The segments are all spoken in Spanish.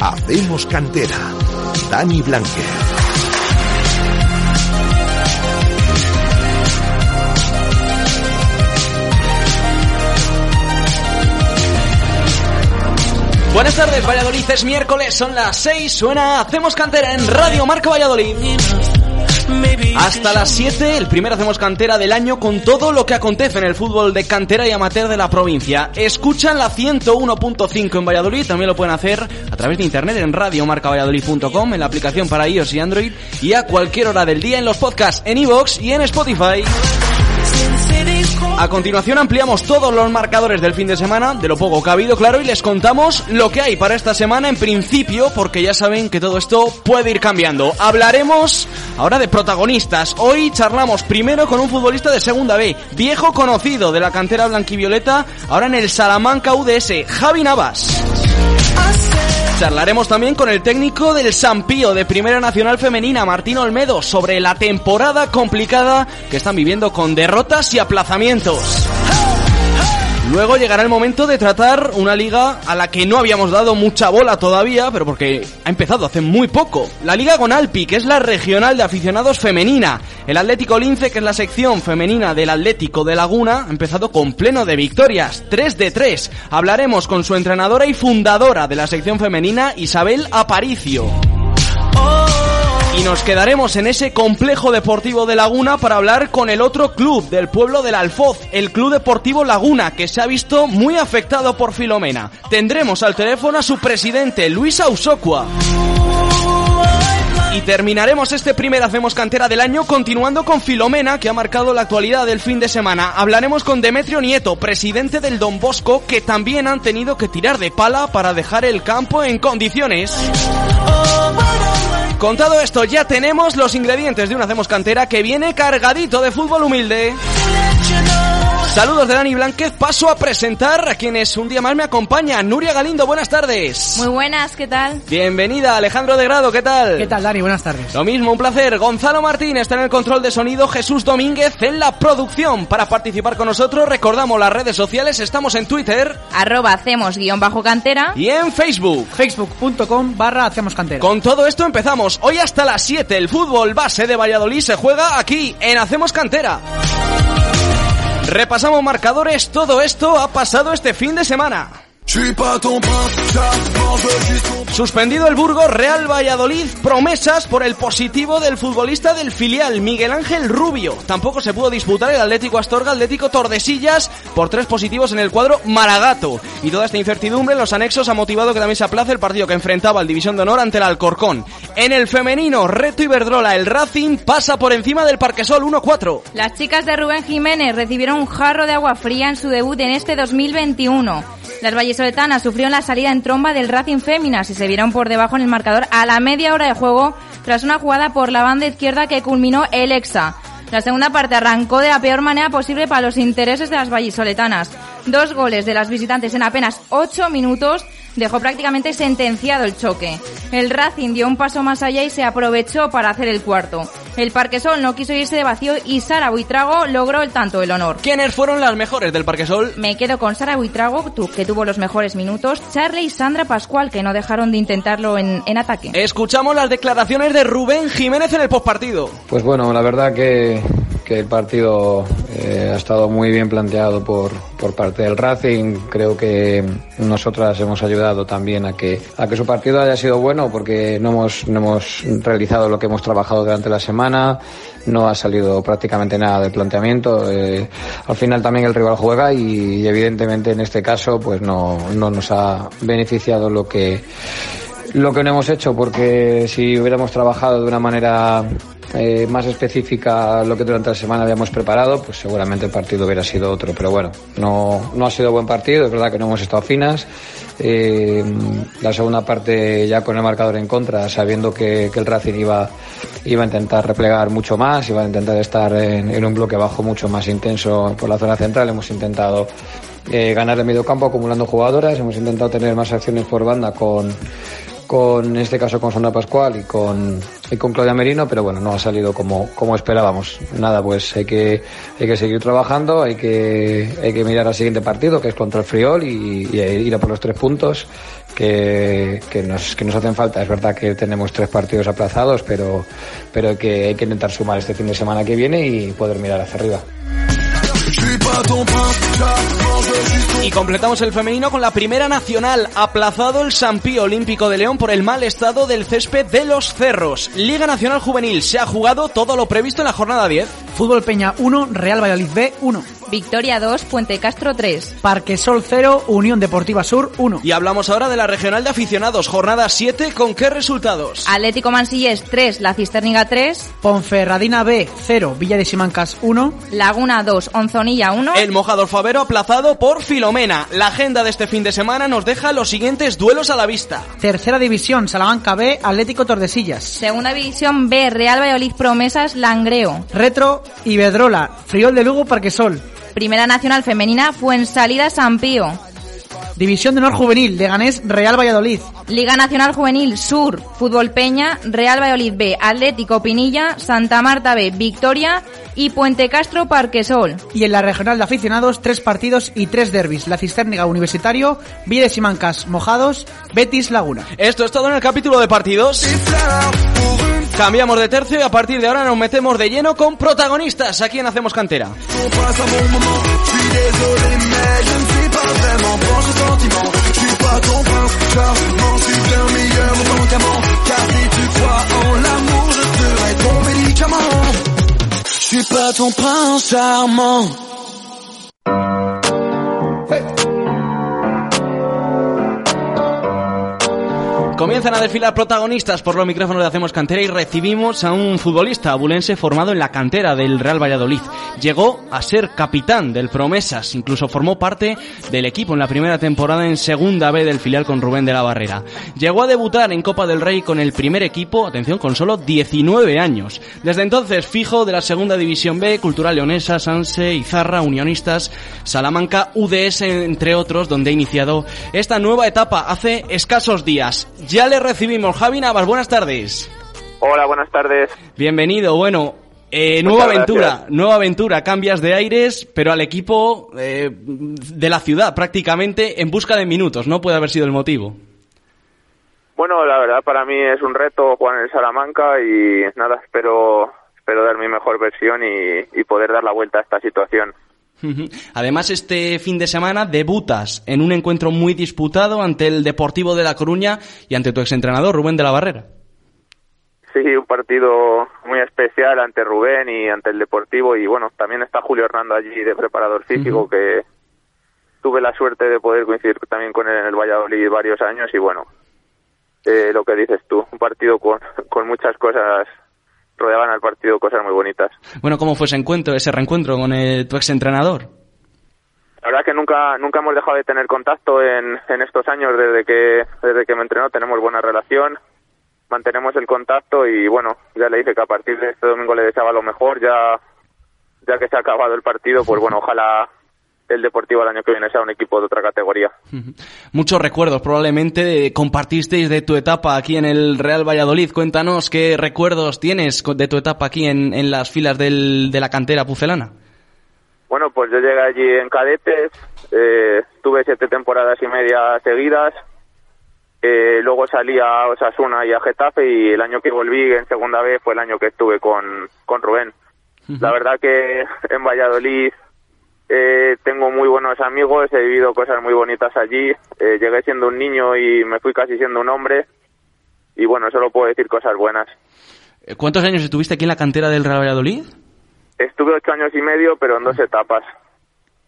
Hacemos cantera. Dani Blanque. Buenas tardes, Valladolid. Es miércoles, son las 6. Suena Hacemos Cantera en Radio Marca Valladolid. Hasta las 7, el primer Hacemos Cantera del año con todo lo que acontece en el fútbol de cantera y amateur de la provincia. Escuchan la 101.5 en Valladolid, también lo pueden hacer a través de internet en radiomarcavalladolid.com, en la aplicación para iOS y Android y a cualquier hora del día en los podcasts en iVoox y en Spotify. A continuación ampliamos todos los marcadores del fin de semana, de lo poco que ha habido, claro, y les contamos lo que hay para esta semana en principio, porque ya saben que todo esto puede ir cambiando. Hablaremos ahora de protagonistas. Hoy charlamos primero con un futbolista de segunda B, viejo conocido de la cantera blanquivioleta, ahora en el Salamanca UDS, Javi Navas. Charlaremos también con el técnico del Sampío de Primera Nacional Femenina, Martín Olmedo, sobre la temporada complicada que están viviendo con derrotas y aplazamientos. Luego llegará el momento de tratar una liga a la que no habíamos dado mucha bola todavía, pero porque ha empezado hace muy poco. La Liga Gonalpi, que es la regional de aficionados femenina. El Atlético Lince, que es la sección femenina del Atlético de Laguna, ha empezado con pleno de victorias, 3 de 3. Hablaremos con su entrenadora y fundadora de la sección femenina, Isabel Aparicio. Y nos quedaremos en ese complejo deportivo de Laguna para hablar con el otro club del pueblo del Alfoz, el Club Deportivo Laguna, que se ha visto muy afectado por Filomena. Tendremos al teléfono a su presidente, Luis Ausocua. Y terminaremos este primer Hacemos Cantera del año continuando con Filomena, que ha marcado la actualidad del fin de semana. Hablaremos con Demetrio Nieto, presidente del Don Bosco, que también han tenido que tirar de pala para dejar el campo en condiciones. Contado esto, ya tenemos los ingredientes de un Hacemos Cantera que viene cargadito de fútbol humilde. Saludos de Dani Blanquez, paso a presentar a quienes un día más me acompañan. Nuria Galindo, buenas tardes. Muy buenas, ¿qué tal? Bienvenida, Alejandro de Grado, ¿qué tal? ¿Qué tal, Dani? Buenas tardes. Lo mismo, un placer. Gonzalo Martín está en el control de sonido, Jesús Domínguez en la producción. Para participar con nosotros, recordamos las redes sociales, estamos en Twitter. Arroba hacemos guion bajo cantera. Y en Facebook. Facebook.com barra hacemos cantera. Con todo esto empezamos. Hoy hasta las 7 el fútbol base de Valladolid se juega aquí, en Hacemos Cantera. Repasamos marcadores, todo esto ha pasado este fin de semana. Suspendido el Burgos Real Valladolid, promesas por el positivo del futbolista del filial, Miguel Ángel Rubio. Tampoco se pudo disputar el Atlético Astorga, Atlético Tordesillas, por tres positivos en el cuadro Maragato. Y toda esta incertidumbre en los anexos ha motivado que también se aplace el partido que enfrentaba al División de Honor ante el Alcorcón. En el femenino, Reto Iberdrola, el Racing pasa por encima del Parquesol 1-4. Las chicas de Rubén Jiménez recibieron un jarro de agua fría en su debut en este 2021. Las vallesoletanas sufrieron la salida en tromba del Racing Féminas y se vieron por debajo en el marcador a la media hora de juego tras una jugada por la banda izquierda que culminó el Exa. La segunda parte arrancó de la peor manera posible para los intereses de las vallisoletanas. Dos goles de las visitantes en apenas ocho minutos dejó prácticamente sentenciado el choque. El Racing dio un paso más allá y se aprovechó para hacer el cuarto. El Parquesol no quiso irse de vacío y Sara Buitrago logró el tanto del honor. ¿Quiénes fueron las mejores del Parquesol? Me quedo con Sara Buitrago, que tuvo los mejores minutos, Charlie y Sandra Pascual, que no dejaron de intentarlo en, en ataque. Escuchamos las declaraciones de Rubén Jiménez en el postpartido. Pues bueno, la verdad que, que el partido eh, ha estado muy bien planteado por, por parte del Racing. Creo que nosotras hemos ayudado también a que, a que su partido haya sido bueno porque no hemos, no hemos realizado lo que hemos trabajado durante la semana. No ha salido prácticamente nada del planteamiento. Eh, al final también el rival juega y, evidentemente en este caso pues no, no nos ha beneficiado lo que lo que no hemos hecho porque si hubiéramos trabajado de una manera eh, más específica lo que durante la semana habíamos preparado, pues seguramente el partido hubiera sido otro. Pero bueno, no, no ha sido buen partido, es verdad que no hemos estado finas. Eh, la segunda parte ya con el marcador en contra, sabiendo que, el Racing iba, iba a intentar replegar mucho más, iba a intentar estar en, un bloque bajo mucho más intenso por la zona central. Hemos intentado eh, ganar el medio campo acumulando jugadoras, hemos intentado tener más acciones por banda con con este caso con Sandra Pascual y con, y con Claudia Merino, pero bueno, no ha salido como, como esperábamos. Nada, pues hay que, hay que seguir trabajando, hay que, hay que mirar al siguiente partido, que es contra el Friol, y, ir a por los tres puntos que, que, nos, que nos hacen falta. Es verdad que tenemos tres partidos aplazados, pero, pero que, hay que intentar sumar este fin de semana que viene y poder mirar hacia arriba. Y completamos el femenino con la primera nacional, aplazado el Sampío Olímpico de León por el mal estado del césped de los cerros. Liga Nacional Juvenil, se ha jugado todo lo previsto en la jornada 10. Fútbol Peña 1, Real Valladolid B 1. Victoria 2, Puente Castro 3. Parque Sol 0, Unión Deportiva Sur 1. Y hablamos ahora de la regional de aficionados, jornada 7, ¿con qué resultados? Atlético Mansillés 3, La Cisterniga 3. Ponferradina B 0, Villa de Simancas 1. Laguna 2, Onzonilla 1. El mojador Favero aplazado por Filomena. La agenda de este fin de semana nos deja los siguientes duelos a la vista. Tercera división, Salamanca B, Atlético Tordesillas. Segunda división B, Real Valladolid Promesas, Langreo. Retro, Ibedrola, Friol de Lugo, Parquesol. Primera Nacional Femenina, Fuensalida San Pío. División de Honor Juvenil, Leganés, Real Valladolid. Liga Nacional Juvenil Sur, Fútbol Peña, Real Valladolid B, Atlético Pinilla, Santa Marta B, Victoria y Puente Castro Parquesol. Y en la regional de aficionados, tres partidos y tres derbis. La Cisterniga Universitario, Villa de Simancas Mojados, Betis Laguna. Esto es todo en el capítulo de partidos. Cambiamos de tercio y a partir de ahora nos metemos de lleno con protagonistas aquí en Hacemos Cantera. vraiment bon ce sentiment. Je suis pas ton prince, Charles, m'en suis bien meilleur mon diamant. Car si tu crois en l'amour, je serai ton médicament. Je suis pas ton prince charmant. Comienzan a desfilar protagonistas por los micrófonos de Hacemos Cantera y recibimos a un futbolista abulense formado en la cantera del Real Valladolid. Llegó a ser capitán del Promesas, incluso formó parte del equipo en la primera temporada en Segunda B del filial con Rubén de la Barrera. Llegó a debutar en Copa del Rey con el primer equipo, atención, con solo 19 años. Desde entonces, fijo de la Segunda División B, Cultural Leonesa, Sanse, Izarra, Unionistas, Salamanca, UDS, entre otros, donde ha iniciado esta nueva etapa hace escasos días. Ya le recibimos. Javi Navas, buenas tardes. Hola, buenas tardes. Bienvenido. Bueno, eh, nueva aventura, nueva aventura, cambias de aires, pero al equipo eh, de la ciudad prácticamente en busca de minutos, ¿no? Puede haber sido el motivo. Bueno, la verdad para mí es un reto jugar en el Salamanca y nada, espero, espero dar mi mejor versión y poder dar la vuelta a esta situación. Además, este fin de semana debutas en un encuentro muy disputado ante el Deportivo de La Coruña y ante tu exentrenador, Rubén de la Barrera. Sí, un partido muy especial ante Rubén y ante el Deportivo y bueno, también está Julio Hernando allí de preparador físico que tuve la suerte de poder coincidir también con él en el Valladolid varios años y bueno, eh, lo que dices tú, un partido con, con muchas cosas rodeaban al partido cosas muy bonitas. Bueno, ¿cómo fue ese encuentro, ese reencuentro con el, tu exentrenador? La verdad que nunca nunca hemos dejado de tener contacto en, en estos años desde que desde que me entrenó tenemos buena relación mantenemos el contacto y bueno ya le dije que a partir de este domingo le deseaba lo mejor ya ya que se ha acabado el partido pues bueno ojalá el Deportivo el año que viene sea un equipo de otra categoría. Muchos recuerdos probablemente compartisteis de tu etapa aquí en el Real Valladolid. Cuéntanos qué recuerdos tienes de tu etapa aquí en, en las filas del, de la cantera pucelana. Bueno, pues yo llegué allí en cadetes, eh, tuve siete temporadas y media seguidas, eh, luego salí a Osasuna y a Getafe y el año que volví en segunda vez fue el año que estuve con, con Rubén. La verdad que en Valladolid eh, tengo muy buenos amigos, he vivido cosas muy bonitas allí. Eh, llegué siendo un niño y me fui casi siendo un hombre. Y bueno, solo puedo decir cosas buenas. Eh, ¿Cuántos años estuviste aquí en la cantera del Real Valladolid? Estuve ocho años y medio, pero en dos etapas.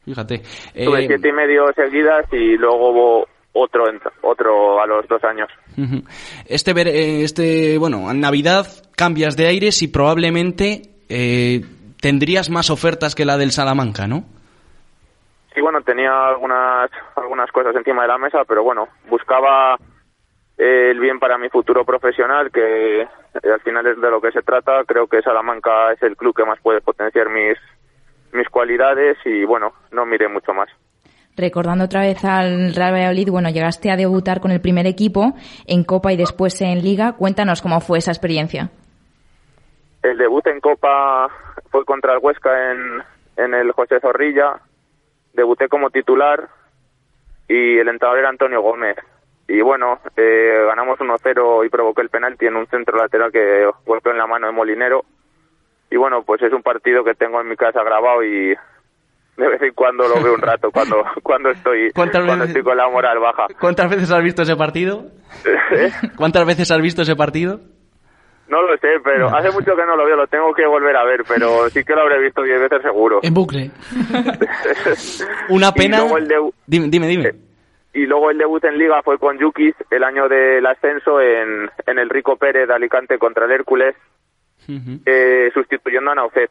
Fíjate. Estuve siete y medio seguidas y luego otro otro a los dos años. Este, eh, este bueno, en Navidad cambias de aires y probablemente eh, tendrías más ofertas que la del Salamanca, ¿no? Sí, bueno, tenía algunas algunas cosas encima de la mesa, pero bueno, buscaba el bien para mi futuro profesional, que al final es de lo que se trata. Creo que Salamanca es el club que más puede potenciar mis mis cualidades y bueno, no miré mucho más. Recordando otra vez al Real Valladolid, bueno, llegaste a debutar con el primer equipo en Copa y después en Liga. Cuéntanos cómo fue esa experiencia. El debut en Copa fue contra el Huesca en, en el José Zorrilla. Debuté como titular y el entrenador era Antonio Gómez. Y bueno, eh, ganamos 1-0 y provoqué el penalti en un centro lateral que golpeó en la mano de Molinero. Y bueno, pues es un partido que tengo en mi casa grabado y de vez en cuando lo veo un rato cuando cuando estoy cuando estoy con la moral baja. ¿Cuántas veces has visto ese partido? ¿Eh? ¿Cuántas veces has visto ese partido? No lo sé, pero hace mucho que no lo veo, lo tengo que volver a ver, pero sí que lo habré visto diez veces seguro. En bucle. Una pena. dime, dime, dime. Eh, y luego el debut en Liga fue con Yukis el año del ascenso en, en el Rico Pérez de Alicante contra el Hércules, eh, sustituyendo a Naucet.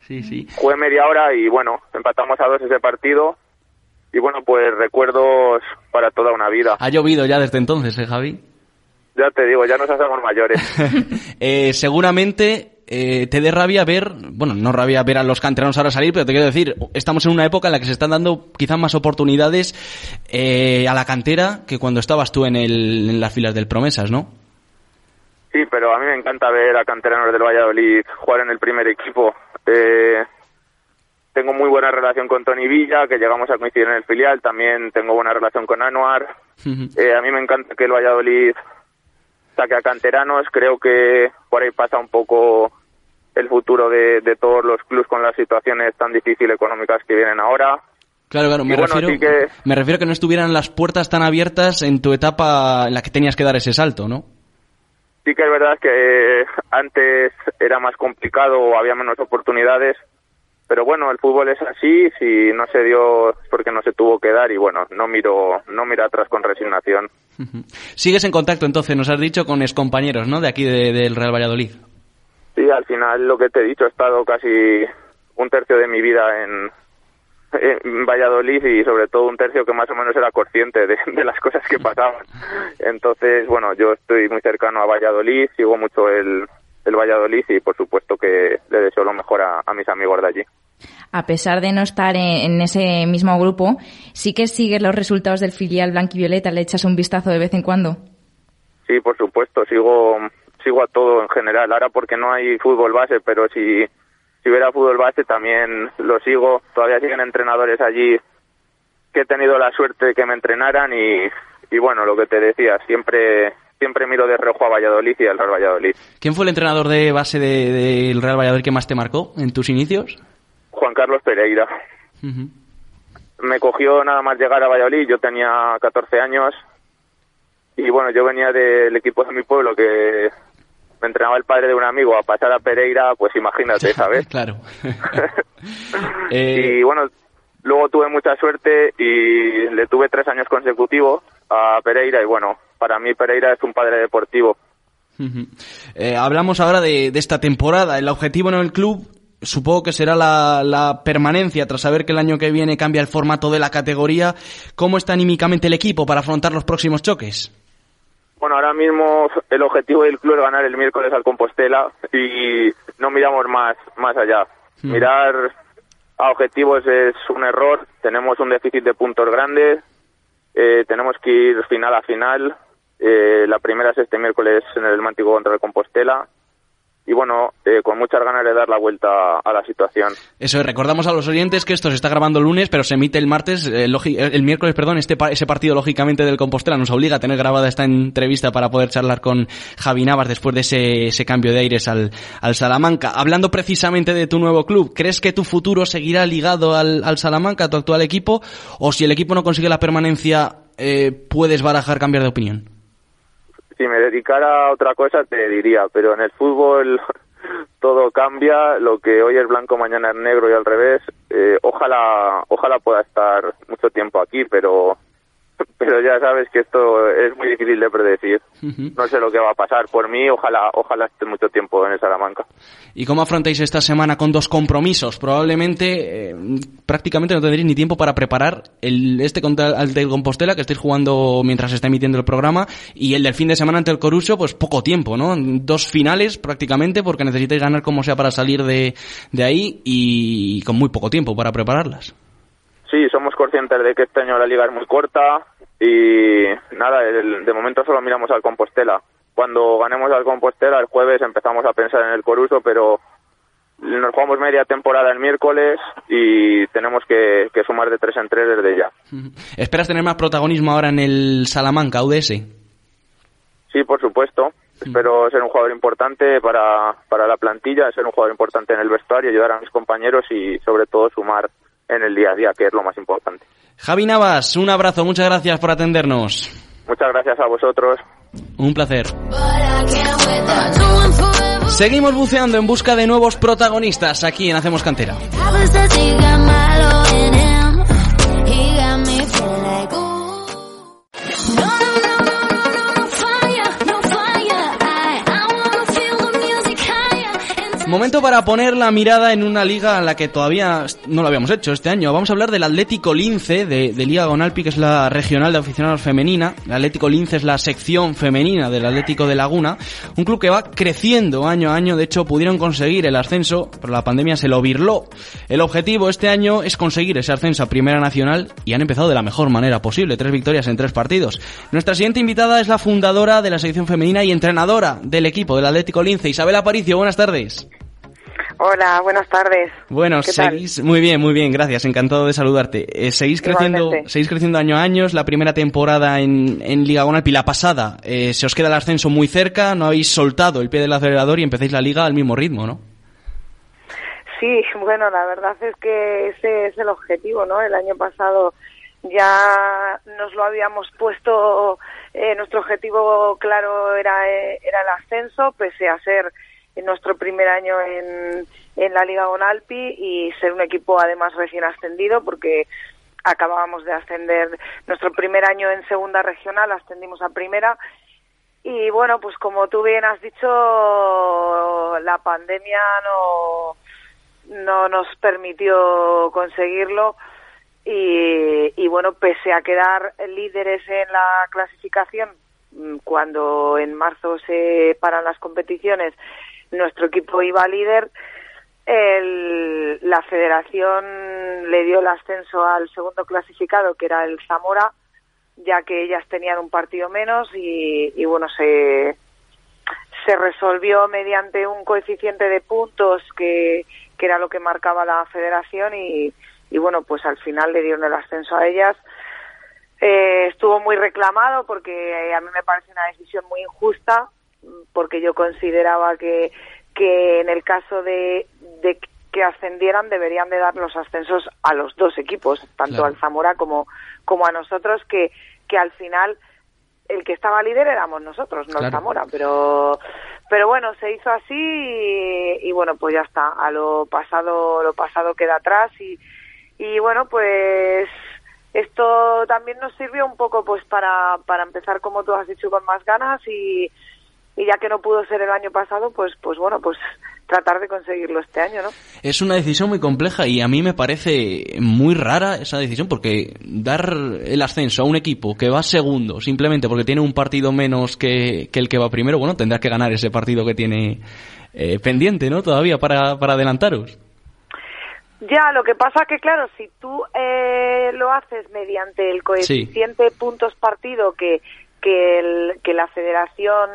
Sí, sí. Jugué media hora y bueno, empatamos a dos ese partido. Y bueno, pues recuerdos para toda una vida. Ha llovido ya desde entonces, ¿eh, Javi? Ya te digo, ya nos hacemos mayores. eh, seguramente eh, te dé rabia ver, bueno, no rabia ver a los canteranos ahora salir, pero te quiero decir, estamos en una época en la que se están dando quizás más oportunidades eh, a la cantera que cuando estabas tú en, el, en las filas del Promesas, ¿no? Sí, pero a mí me encanta ver a canteranos del Valladolid jugar en el primer equipo. Eh, tengo muy buena relación con Tony Villa, que llegamos a coincidir en el filial. También tengo buena relación con Anuar. Eh, a mí me encanta que el Valladolid saque a canteranos. Creo que por ahí pasa un poco el futuro de, todos los clubes con las situaciones tan difíciles económicas que vienen ahora. Claro, claro, me, refiero, que... me refiero a que no estuvieran las puertas tan abiertas en tu etapa en la que tenías que dar ese salto, ¿no? Sí que es verdad que antes era más complicado o había menos oportunidades, pero bueno, el fútbol es así, si no se dio es porque no se tuvo que dar y bueno, no miro, no miro atrás con resignación. Sigues en contacto entonces, nos has dicho, con compañeros, ¿no? De aquí del Real Valladolid. Sí, al final lo que te he dicho, he estado casi un tercio de mi vida en, en Valladolid y sobre todo un tercio que más o menos era consciente de, las cosas que pasaban. Entonces, bueno, yo estoy muy cercano a Valladolid, sigo mucho el, el Valladolid y por supuesto que le deseo lo mejor a, mis amigos de allí. A pesar de no estar en, ese mismo grupo, sí que sigues los resultados del filial Violeta, le echas un vistazo de vez en cuando. Sí, por supuesto, sigo sigo a todo en general. Ahora porque no hay fútbol base, pero si si hubiera fútbol base también lo sigo. Todavía siguen entrenadores allí que he tenido la suerte de que me entrenaran y, y bueno, lo que te decía, siempre siempre miro de reojo a Valladolid y al Real Valladolid. ¿Quién fue el entrenador de base del Real Valladolid que más te marcó en tus inicios? Juan Carlos Pereira. Me cogió nada más llegar a Valladolid, yo tenía 14 años y bueno, yo venía del equipo de mi pueblo que me entrenaba el padre de un amigo a pasar a Pereira, pues imagínate, ¿sabes? claro. Y bueno, luego tuve mucha suerte y le tuve tres años consecutivos a Pereira y bueno, para mí Pereira es un padre deportivo. Eh, hablamos ahora de, esta temporada. El objetivo en el club supongo que será la, la, permanencia tras saber que el año que viene cambia el formato de la categoría. ¿Cómo está anímicamente el equipo para afrontar los próximos choques? Bueno, ahora mismo el objetivo del club es ganar el miércoles al Compostela y no miramos más, más allá. Hmm. Mirar a objetivos es un error, tenemos un déficit de puntos grande, eh, tenemos que ir final a final. Eh, la primera es este miércoles en el Mántico contra el Compostela y bueno, eh, con muchas ganas de dar la vuelta a la situación. Eso, recordamos a los oyentes que esto se está grabando el lunes, pero se emite el martes, eh, el miércoles, perdón, este ese partido lógicamente del Compostela nos obliga a tener grabada esta entrevista para poder charlar con Javi Navas después de ese, ese cambio de aires al, al, Salamanca. Hablando precisamente de tu nuevo club, ¿crees que tu futuro seguirá ligado al, al Salamanca, a tu actual equipo, o si el equipo no consigue la permanencia, eh, puedes barajar cambiar de opinión? Si me dedicara a otra cosa te diría, pero en el fútbol todo cambia, lo que hoy es blanco mañana es negro y al revés. Eh, ojalá, ojalá pueda estar mucho tiempo aquí, pero pero ya sabes que esto es muy difícil de predecir. No sé lo que va a pasar. Por mí, ojalá, ojalá esté mucho tiempo en el Salamanca. ¿Y cómo afrontáis esta semana con dos compromisos? Probablemente, eh, prácticamente no tendréis ni tiempo para preparar el este contra el del Compostela que estáis jugando mientras se está emitiendo el programa y el del fin de semana ante el Coruso, pues poco tiempo, ¿no? Dos finales prácticamente porque necesitáis ganar como sea para salir de, de ahí y con muy poco tiempo para prepararlas. Sí, somos conscientes de que este año la liga es muy corta, y nada, de momento solo miramos al Compostela. Cuando ganemos al Compostela el jueves empezamos a pensar en el Coruso, pero nos jugamos media temporada el miércoles y tenemos que, sumar de tres en tres desde ya. ¿Esperas tener más protagonismo ahora en el Salamanca UDS? Sí, por supuesto. Espero ser un jugador importante para, para la plantilla, ser un jugador importante en el vestuario, ayudar a mis compañeros y sobre todo sumar en el día a día, que es lo más importante. Javi Navas, un abrazo, muchas gracias por atendernos. Muchas gracias a vosotros. Un placer. Seguimos buceando en busca de nuevos protagonistas aquí en Hacemos Cantera. Momento para poner la mirada en una liga en la que todavía no lo habíamos hecho este año. Vamos a hablar del Atlético Lince, de, Liga Gonalpi, que es la regional de aficionados femenina. El Atlético Lince es la sección femenina del Atlético de Laguna. Un club que va creciendo año a año. De hecho, pudieron conseguir el ascenso, pero la pandemia se lo virló. El objetivo este año es conseguir ese ascenso a Primera Nacional y han empezado de la mejor manera posible. Tres victorias en tres partidos. Nuestra siguiente invitada es la fundadora de la sección femenina y entrenadora del equipo del Atlético Lince, Isabel Aparicio. Buenas tardes. Hola, buenas tardes. Bueno, seguís muy bien, muy bien, gracias, encantado de saludarte. Eh, seguís creciendo, seguís creciendo año a año. La primera temporada en, en Liga Gonalpi, la pasada, eh, se os queda el ascenso muy cerca, no habéis soltado el pie del acelerador y empecéis la liga al mismo ritmo, ¿no? Sí, bueno, la verdad es que ese es el objetivo, ¿no? El año pasado ya nos lo habíamos puesto, eh, nuestro objetivo claro era, era el ascenso, pese a ser en nuestro primer año en, en la Liga Gonalpi y ser un equipo además recién ascendido porque acabábamos de ascender nuestro primer año en segunda regional, ascendimos a primera. Y bueno, pues como tú bien has dicho, la pandemia no, no nos permitió conseguirlo. Y, y bueno, pese a quedar líderes en la clasificación, cuando en marzo se paran las competiciones nuestro equipo iba líder. la federación le dio el ascenso al segundo clasificado, que era el Zamora, ya que ellas tenían un partido menos y, bueno, se, se resolvió mediante un coeficiente de puntos que, era lo que marcaba la federación y, y bueno, pues al final le dieron el ascenso a ellas. Eh, estuvo muy reclamado porque a mí me parece una decisión muy injusta porque yo consideraba que, que en el caso de, de que ascendieran deberían de dar los ascensos a los dos equipos, tanto al Zamora como, como a nosotros, que, que al final el que estaba líder éramos nosotros, no el Zamora, pero pero bueno, se hizo así y, y, bueno, pues ya está, a lo pasado lo pasado queda atrás y, y bueno, pues esto también nos sirvió un poco pues para, para empezar como tú has dicho con más ganas y, y ya que no pudo ser el año pasado, pues, pues bueno, pues tratar de conseguirlo este año, ¿no? Es una decisión muy compleja y a mí me parece muy rara esa decisión porque dar el ascenso a un equipo que va segundo simplemente porque tiene un partido menos que, el que va primero, bueno, tendrá que ganar ese partido que tiene eh, pendiente, ¿no? Todavía para, para adelantaros. Ya, lo que pasa que, claro, si tú eh, lo haces mediante el coeficiente puntos partido que que, el, que la federación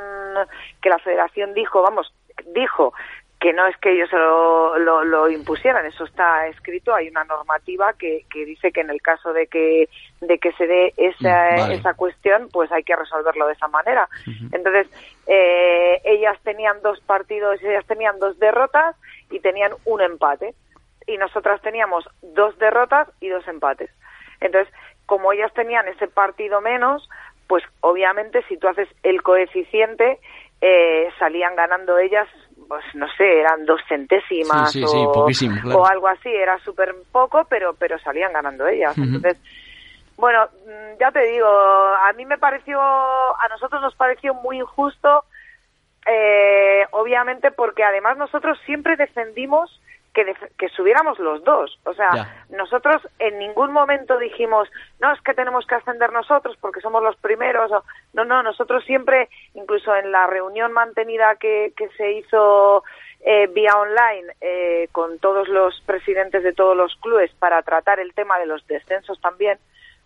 que la federación dijo vamos dijo que no es que ellos lo, lo, impusieran, eso está escrito, hay una normativa que, que, dice que en el caso de que, de que se dé esa, mm, esa cuestión, pues hay que resolverlo de esa manera. Entonces, eh, ellas tenían dos partidos, ellas tenían dos derrotas y tenían un empate. Y nosotras teníamos dos derrotas y dos empates. Entonces, como ellas tenían ese partido menos, pues obviamente si tú haces el coeficiente, eh, salían ganando ellas, pues no sé, eran dos centésimas o, algo así, era súper poco, pero, pero salían ganando ellas. Entonces, Bueno, mm, ya te digo, a mí me pareció, a nosotros nos pareció muy injusto, eh, obviamente porque además nosotros siempre defendimos que, que subiéramos los dos. O sea, nosotros en ningún momento dijimos, no, es que tenemos que ascender nosotros porque somos los primeros. no, no, nosotros siempre, incluso en la reunión mantenida que, que se hizo eh, vía online eh, con todos los presidentes de todos los clubes para tratar el tema de los descensos también,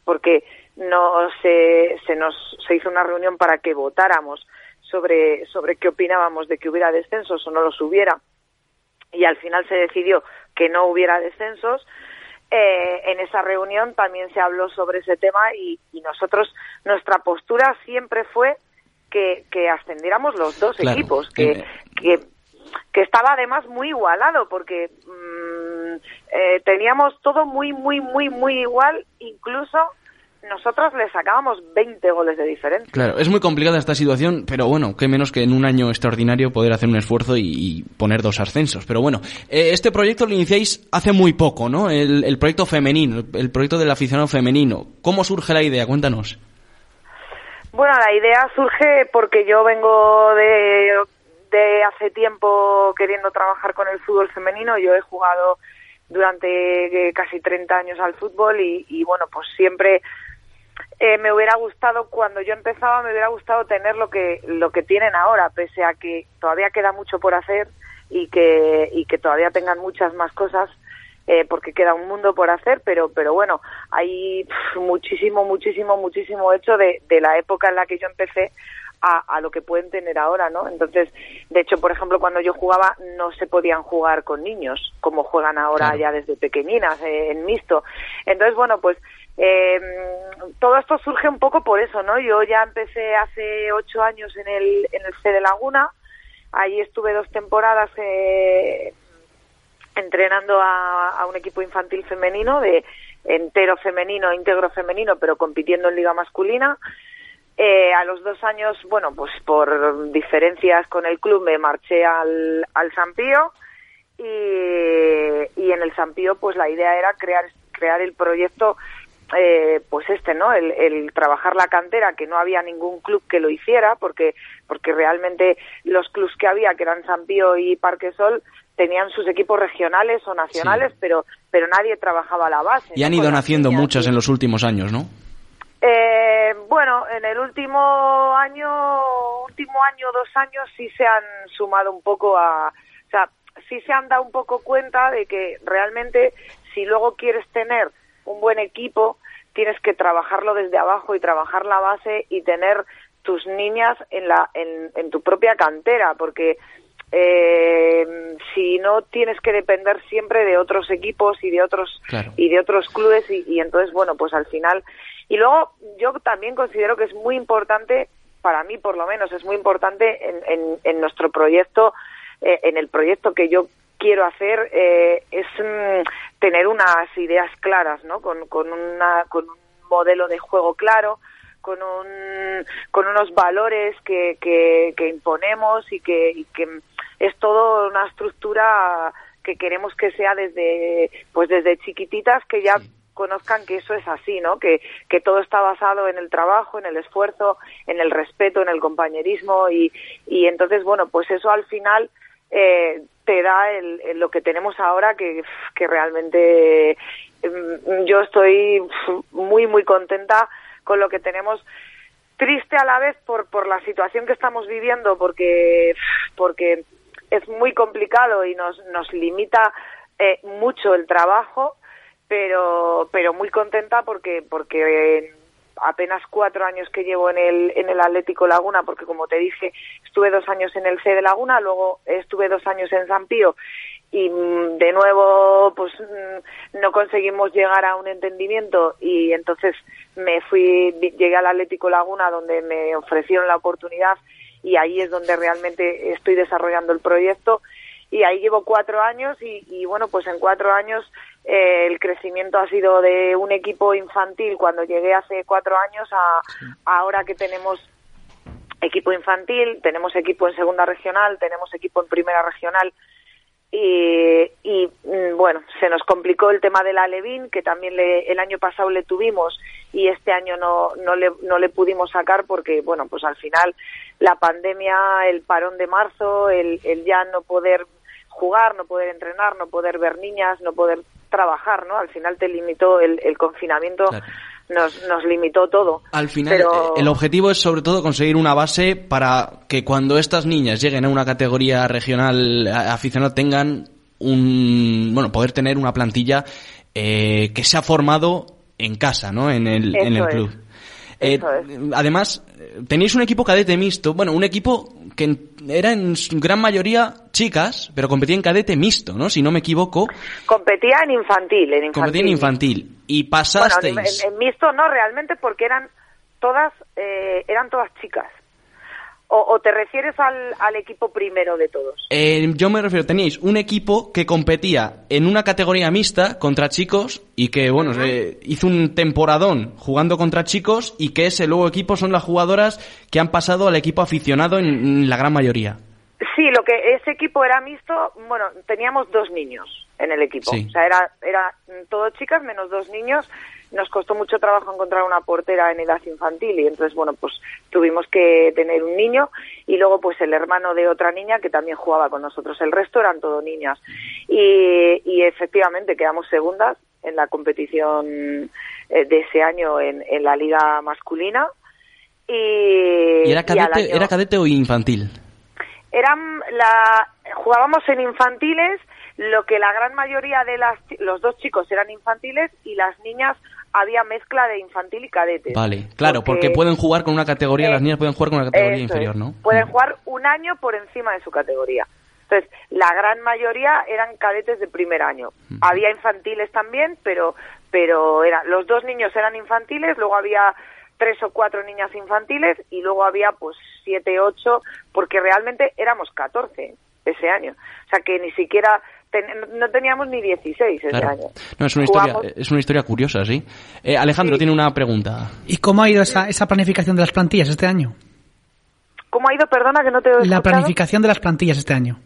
porque no se, se nos se hizo una reunión para que votáramos sobre sobre qué opinábamos de que hubiera descensos o no los hubiera y al final se decidió que no hubiera descensos. Eh, en esa reunión también se habló sobre ese tema y, nosotros, nuestra postura siempre fue que, que ascendiéramos los dos equipos, que, que, que, estaba además muy igualado porque mm, eh, teníamos todo muy, muy, muy, muy igual, incluso nosotros le sacábamos 20 goles de diferencia. Claro, es muy complicada esta situación, pero bueno, qué menos que en un año extraordinario poder hacer un esfuerzo y, poner dos ascensos. Pero bueno, eh, este proyecto lo iniciáis hace muy poco, ¿no? El, proyecto femenino, el proyecto del aficionado femenino. ¿Cómo surge la idea? Cuéntanos. Bueno, la idea surge porque yo vengo de, de hace tiempo queriendo trabajar con el fútbol femenino. Yo he jugado durante eh, casi 30 años al fútbol y, y bueno, pues siempre eh, me hubiera gustado cuando yo empezaba me hubiera gustado tener lo que lo que tienen ahora pese a que todavía queda mucho por hacer y que y que todavía tengan muchas más cosas eh, porque queda un mundo por hacer pero pero bueno hay muchísimo muchísimo muchísimo hecho de, de la época en la que yo empecé a, a, lo que pueden tener ahora, ¿no? Entonces, de hecho, por ejemplo, cuando yo jugaba no se podían jugar con niños como juegan ahora ya desde pequeñinas eh, en mixto. Entonces, bueno, pues eh, todo esto surge un poco por eso, ¿no? Yo ya empecé hace ocho años en el, en el C de Laguna, ahí estuve dos temporadas eh, entrenando a, un equipo infantil femenino, de entero femenino, íntegro femenino, pero compitiendo en liga masculina. Eh, a los dos años, bueno, pues por diferencias con el club me marché al, al y, y en el Sampío pues la idea era crear, crear el proyecto eh, pues este, ¿no? El, trabajar la cantera, que no había ningún club que lo hiciera, porque, porque realmente los clubs que había, que eran San Pío y Parquesol, tenían sus equipos regionales o nacionales, pero, pero nadie trabajaba a la base. Y han ido naciendo muchas en los últimos años, ¿no? Eh, bueno, en el último año, último año, dos años, sí se han sumado un poco a, o sea, sí se han dado un poco cuenta de que realmente si luego quieres tener un buen equipo, tienes que trabajarlo desde abajo y trabajar la base y tener tus niñas en, la, en, tu propia cantera, porque eh, si no tienes que depender siempre de otros equipos y de otros y de otros clubes y, entonces bueno pues al final y luego yo también considero que es muy importante para mí por lo menos es muy importante en, en, nuestro proyecto eh, en el proyecto que yo quiero hacer eh, es mm, tener unas ideas claras, ¿no? Con, con, una, con un modelo de juego claro, con, un, con unos valores que, que, imponemos y que, y que es todo una estructura que queremos que sea desde pues desde chiquititas que ya conozcan que eso es así, ¿no? Que, que todo está basado en el trabajo, en el esfuerzo, en el respeto, en el compañerismo y, y entonces, bueno, pues eso al final eh, te da el, lo que tenemos ahora que, realmente mm, yo estoy muy muy contenta con lo que tenemos. Triste a la vez por por la situación que estamos viviendo porque porque es muy complicado y nos nos limita eh, mucho el trabajo pero pero muy contenta porque porque apenas cuatro años que llevo en el, en el Atlético Laguna, porque como te dije, estuve dos años en el C de Laguna, luego estuve dos años en San Pío y mm, de nuevo pues mm, no conseguimos llegar a un entendimiento y entonces me fui, llegué al Atlético Laguna donde me ofrecieron la oportunidad y ahí es donde realmente estoy desarrollando el proyecto y ahí llevo cuatro años y, y bueno pues en cuatro años eh, el crecimiento ha sido de un equipo infantil cuando llegué hace cuatro años a ahora que tenemos equipo infantil, tenemos equipo en segunda regional, tenemos equipo en primera regional. Y, y, mm, bueno, se nos complicó el tema de la Levin, que también le, el año pasado le tuvimos y este año no, no, le, no le pudimos sacar porque, bueno, pues al final la pandemia, el parón de marzo, el, el ya no poder jugar, no poder entrenar, no poder ver niñas, no poder trabajar, ¿no? Al final te limitó el, el confinamiento. Nos, nos, limitó todo. Al final, eh, el objetivo es sobre todo conseguir una base para que cuando estas niñas lleguen a una categoría regional aficionada tengan un, bueno, poder tener una plantilla eh, que se ha formado en casa, ¿no? En el, en el club. Eh, además, tenéis un equipo cadete mixto, bueno, un equipo que era en gran mayoría chicas, pero competía en cadete mixto, ¿no? Si no me equivoco. Competía en infantil, en infantil. Competía en infantil. Y pasasteis... Bueno, en, mixto no, realmente, porque eran todas, eh, eran todas chicas. ¿O, te refieres al, equipo primero de todos? Eh, yo me refiero, teníais un equipo que competía en una categoría mixta contra chicos y que, bueno, hizo un temporadón jugando contra chicos y que ese luego equipo son las jugadoras que han pasado al equipo aficionado en, la gran mayoría. Sí, lo que ese equipo era mixto, bueno, teníamos dos niños en el equipo. O sea, era, era todo chicas menos dos niños nos costó mucho trabajo encontrar una portera en edad infantil y entonces, bueno, pues tuvimos que tener un niño y luego pues el hermano de otra niña que también jugaba con nosotros. El resto eran todo niñas. Y, y efectivamente quedamos segundas en la competición eh, de ese año en, en la liga masculina. ¿Y, era, cadete, era cadete o infantil? Eran la, jugábamos en infantiles, lo que la gran mayoría de las, los dos chicos eran infantiles y las niñas había mezcla de infantil y cadete. Vale, claro, porque, pueden jugar con una categoría, las niñas pueden jugar con una categoría inferior, ¿no? Pueden jugar un año por encima de su categoría. Entonces, la gran mayoría eran cadetes de primer año. Había infantiles también, pero pero era, los dos niños eran infantiles, luego había tres o cuatro niñas infantiles y luego había pues siete, ocho, porque realmente éramos catorce ese año. O sea que ni siquiera no teníamos ni 16 ese año. No, es una, historia, es una historia curiosa, sí. Eh, Alejandro tiene una pregunta. ¿Y cómo ha ido esa, esa planificación de las plantillas este año? ¿Cómo ha ido? Perdona que no te he La planificación de las plantillas este año.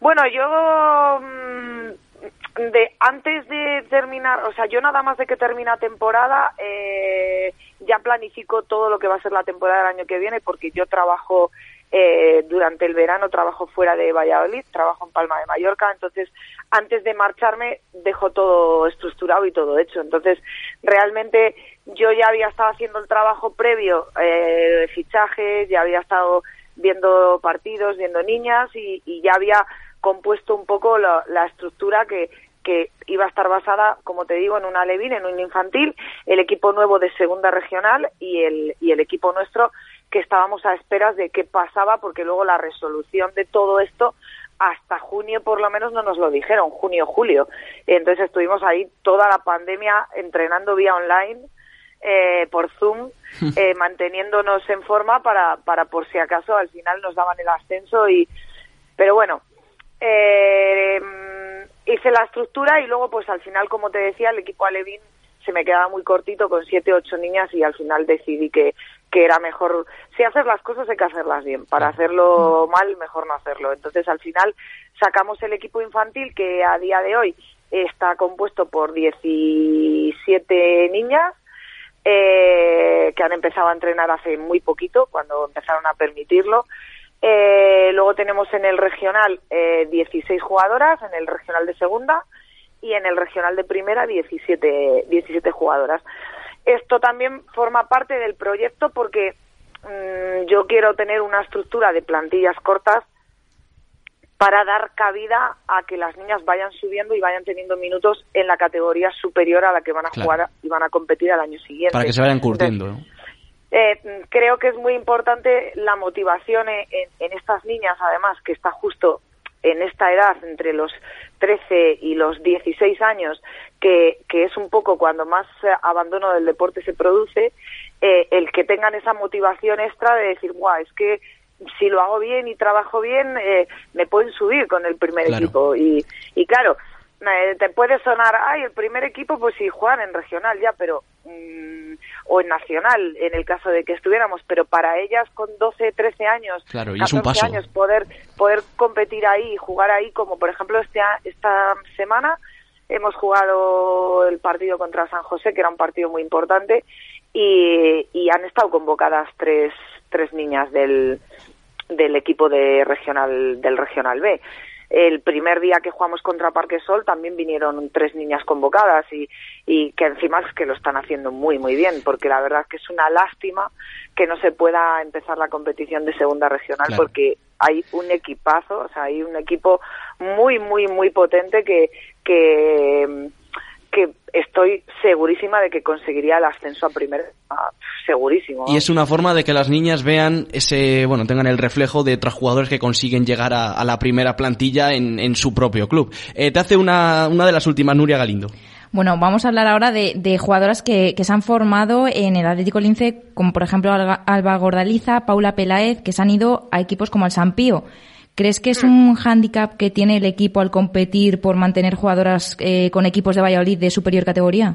Bueno, yo mm, de antes de terminar, o sea, yo nada más de que termina temporada, eh, ya planifico todo lo que va a ser la temporada del año que viene, porque yo trabajo eh, durante el verano trabajo fuera de Valladolid, trabajo en Palma de Mallorca, entonces antes de marcharme dejo todo estructurado y todo hecho. Entonces, realmente yo ya había estado haciendo el trabajo previo eh, de fichajes, ya había estado viendo partidos, viendo niñas y, ya había compuesto un poco la, estructura que, que iba a estar basada, como te digo, en una Levin, en un infantil, el equipo nuevo de segunda regional y el, y el equipo nuestro que estábamos a esperas de qué pasaba, porque luego la resolución de todo esto hasta junio por lo menos no nos lo dijeron, junio, julio. Entonces estuvimos ahí toda la pandemia entrenando vía online, eh, por Zoom, eh, manteniéndonos en forma para, para por si acaso al final nos daban el ascenso y... Pero bueno, eh, hice la estructura y luego pues al final, como te decía, el equipo Alevin se me quedaba muy cortito con siete, ocho niñas y al final decidí que, que era mejor, si haces las cosas hay que hacerlas bien, para hacerlo mal mejor no hacerlo. Entonces al final sacamos el equipo infantil que a día de hoy está compuesto por 17 niñas eh, que han empezado a entrenar hace muy poquito, cuando empezaron a permitirlo. Eh, luego tenemos en el regional eh, 16 jugadoras, en el regional de segunda y en el regional de primera 17, 17 jugadoras. Esto también forma parte del proyecto porque mm, yo quiero tener una estructura de plantillas cortas para dar cabida a que las niñas vayan subiendo y vayan teniendo minutos en la categoría superior a la que van a jugar y van a competir al año siguiente. Para que se vayan curtiendo. eh, creo que es muy importante la motivación en, en, estas niñas, además, que está justo en esta edad, entre los 13 y los 16 años, que, que es un poco cuando más abandono del deporte se produce, eh, el que tengan esa motivación extra de decir, guau, es que si lo hago bien y trabajo bien, eh, me pueden subir con el primer equipo. Y, y claro, eh, te puede sonar, ay, el primer equipo, pues si juegan en regional ya, pero mm, o en nacional, en el caso de que estuviéramos, pero para ellas con 12, 13 años, claro, 14 años, poder, poder competir ahí, jugar ahí, como por ejemplo este, esta semana hemos jugado el partido contra San José, que era un partido muy importante, y, y han estado convocadas tres, tres niñas del, del equipo de regional, del regional B. El primer día que jugamos contra Parque Sol también vinieron tres niñas convocadas y, y que encima es que lo están haciendo muy, muy bien, porque la verdad es que es una lástima que no se pueda empezar la competición de segunda regional porque hay un equipazo, o sea, hay un equipo muy, muy, muy potente que, que que estoy segurísima de que conseguiría el ascenso a primera, segurísimo. Y es una forma de que las niñas vean ese, bueno, tengan el reflejo de otros jugadores que consiguen llegar a, la primera plantilla en, en su propio club. Eh, te hace una, una de las últimas, Nuria Galindo. Bueno, vamos a hablar ahora de, de jugadoras que, que, se han formado en el Atlético Lince, como por ejemplo Alba Gordaliza, Paula Peláez, que se han ido a equipos como el San Pío. ¿Crees que es un hándicap que tiene el equipo al competir por mantener jugadoras eh, con equipos de Valladolid de superior categoría?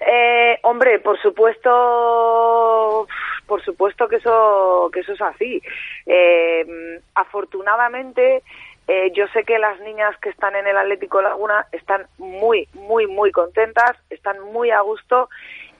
Eh, hombre, por supuesto, por supuesto que eso que eso es así. Eh, afortunadamente, yo sé que las niñas que están en el Atlético Laguna están muy, muy, muy contentas, están muy a gusto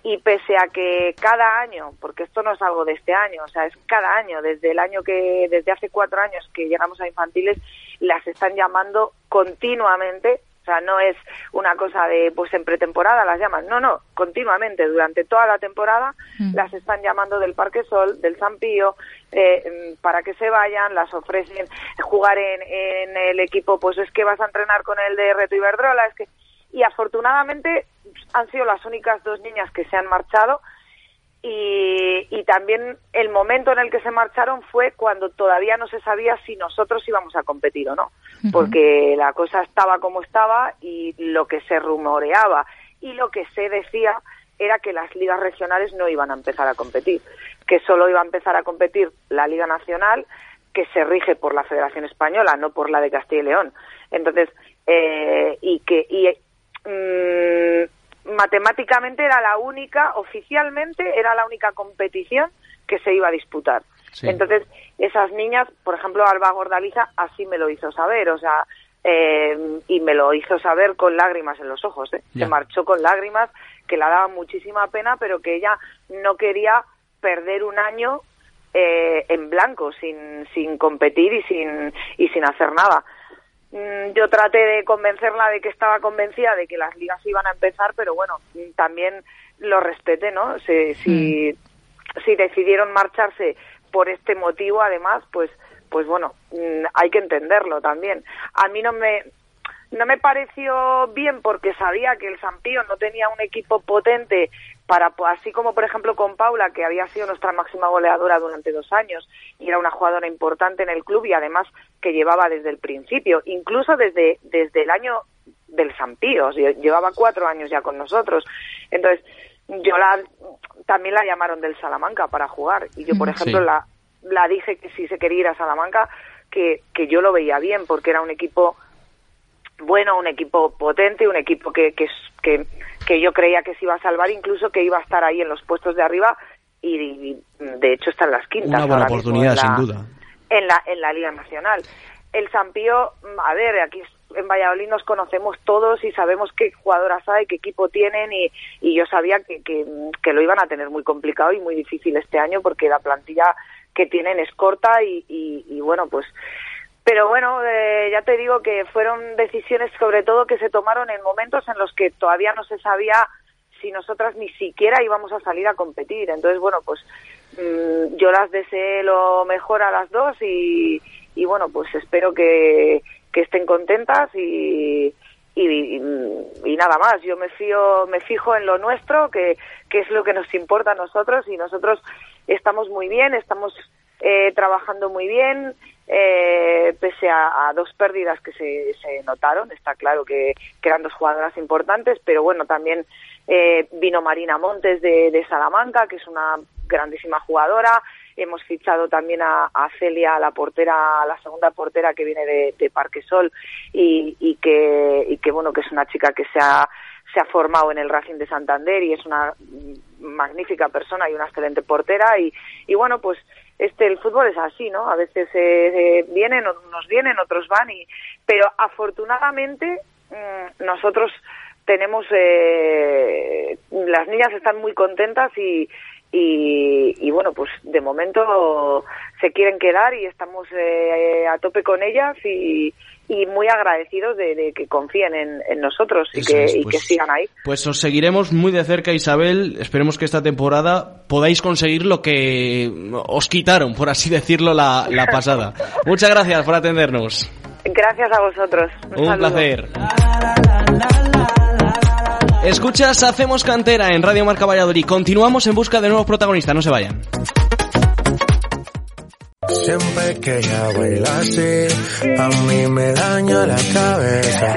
y pese a que cada año, porque esto no es algo de este año, o sea, es cada año, desde el año que, desde hace cuatro años que llegamos a infantiles, las están llamando continuamente, o sea, no es una cosa de, pues en pretemporada las llaman, no, no, continuamente, durante toda la temporada mm. las están llamando del Parque Sol, del San Pío, eh, para que se vayan, las ofrecen jugar en, en el equipo, pues es que vas a entrenar con el de Reto Iberdrola, es que y afortunadamente han sido las únicas dos niñas que se han marchado y, y, también el momento en el que se marcharon fue cuando todavía no se sabía si nosotros íbamos a competir o no, porque la cosa estaba como estaba y lo que se rumoreaba y lo que se decía era que las ligas regionales no iban a empezar a competir, que solo iba a empezar a competir la Liga Nacional, que se rige por la Federación Española, no por la de Castilla y León. Entonces, eh, y que y Mm, matemáticamente era la única, oficialmente era la única competición que se iba a disputar. Entonces, esas niñas, por ejemplo, Alba Gordaliza así me lo hizo saber, o sea, eh, y me lo hizo saber con lágrimas en los ojos, ¿eh? se marchó con lágrimas, que la daba muchísima pena, pero que ella no quería perder un año eh, en blanco, sin, sin competir y sin, y sin hacer nada. Mm, yo traté de convencerla de que estaba convencida de que las ligas iban a empezar, pero bueno, mm, también lo respeté, ¿no? Si, si, mm. si decidieron marcharse por este motivo, además, pues, pues bueno, hay que entenderlo también. A mí no me, no me pareció bien porque sabía que el Sampío no tenía un equipo potente para, así como por ejemplo con Paula, que había sido nuestra máxima goleadora durante dos años y era una jugadora importante en el club y además que llevaba desde el principio, incluso desde, desde el año del Sampío, llevaba cuatro años ya con nosotros. Entonces, yo la, también la llamaron del Salamanca para jugar y yo, por ejemplo, la, la dije que si se quería ir a Salamanca, que, que yo lo veía bien porque era un equipo bueno, un equipo potente, un equipo que, que, que, que, yo creía que se iba a salvar, incluso que iba a estar ahí en los puestos de arriba y, de hecho está en las quintas. Una buena oportunidad, sin duda. En la, en la Liga Nacional. El Sampío, a ver, aquí en Valladolid nos conocemos todos y sabemos qué jugadoras hay, qué equipo tienen y, y yo sabía que, que, que, lo iban a tener muy complicado y muy difícil este año porque la plantilla que tienen es corta y, y, y bueno, pues pero bueno, eh, ya te digo que fueron decisiones sobre todo que se tomaron en momentos en los que todavía no se sabía si nosotras ni siquiera íbamos a salir a competir. Entonces, bueno, pues mm, yo las deseé lo mejor a las dos y, y bueno, pues espero que, que estén contentas y, y, y, nada más. Yo me fío, me fijo en lo nuestro, que, que es lo que nos importa a nosotros y nosotros estamos muy bien, estamos eh, trabajando muy bien, eh, pese a, dos pérdidas que se, se notaron, está claro que, eran dos jugadoras importantes, pero bueno, también eh, vino Marina Montes de, Salamanca, que es una grandísima jugadora, hemos fichado también a, Celia, la portera, la segunda portera que viene de, de Parquesol y, y, que, y que bueno, que es una chica que se ha, se ha formado en el Racing de Santander y es una magnífica persona y una excelente portera. Y, y bueno, pues este el fútbol es así, ¿no? A veces eh, vienen, unos vienen, otros van y pero afortunadamente mm, nosotros tenemos eh, las niñas están muy contentas y, y, bueno, pues de momento se quieren quedar y estamos eh, a tope con ellas y, y muy agradecidos de, que confíen en, nosotros y, que, y que pues sigan ahí. Pues os seguiremos muy de cerca, Isabel. Esperemos que esta temporada podáis conseguir lo que os quitaron, por así decirlo, la, la pasada. Muchas gracias por atendernos. Gracias a vosotros. Un, placer. Escuchas, hacemos cantera en Radio Marca Valladolid. Continuamos en busca de nuevos protagonistas, no se vayan. Siempre que a me daña la cabeza.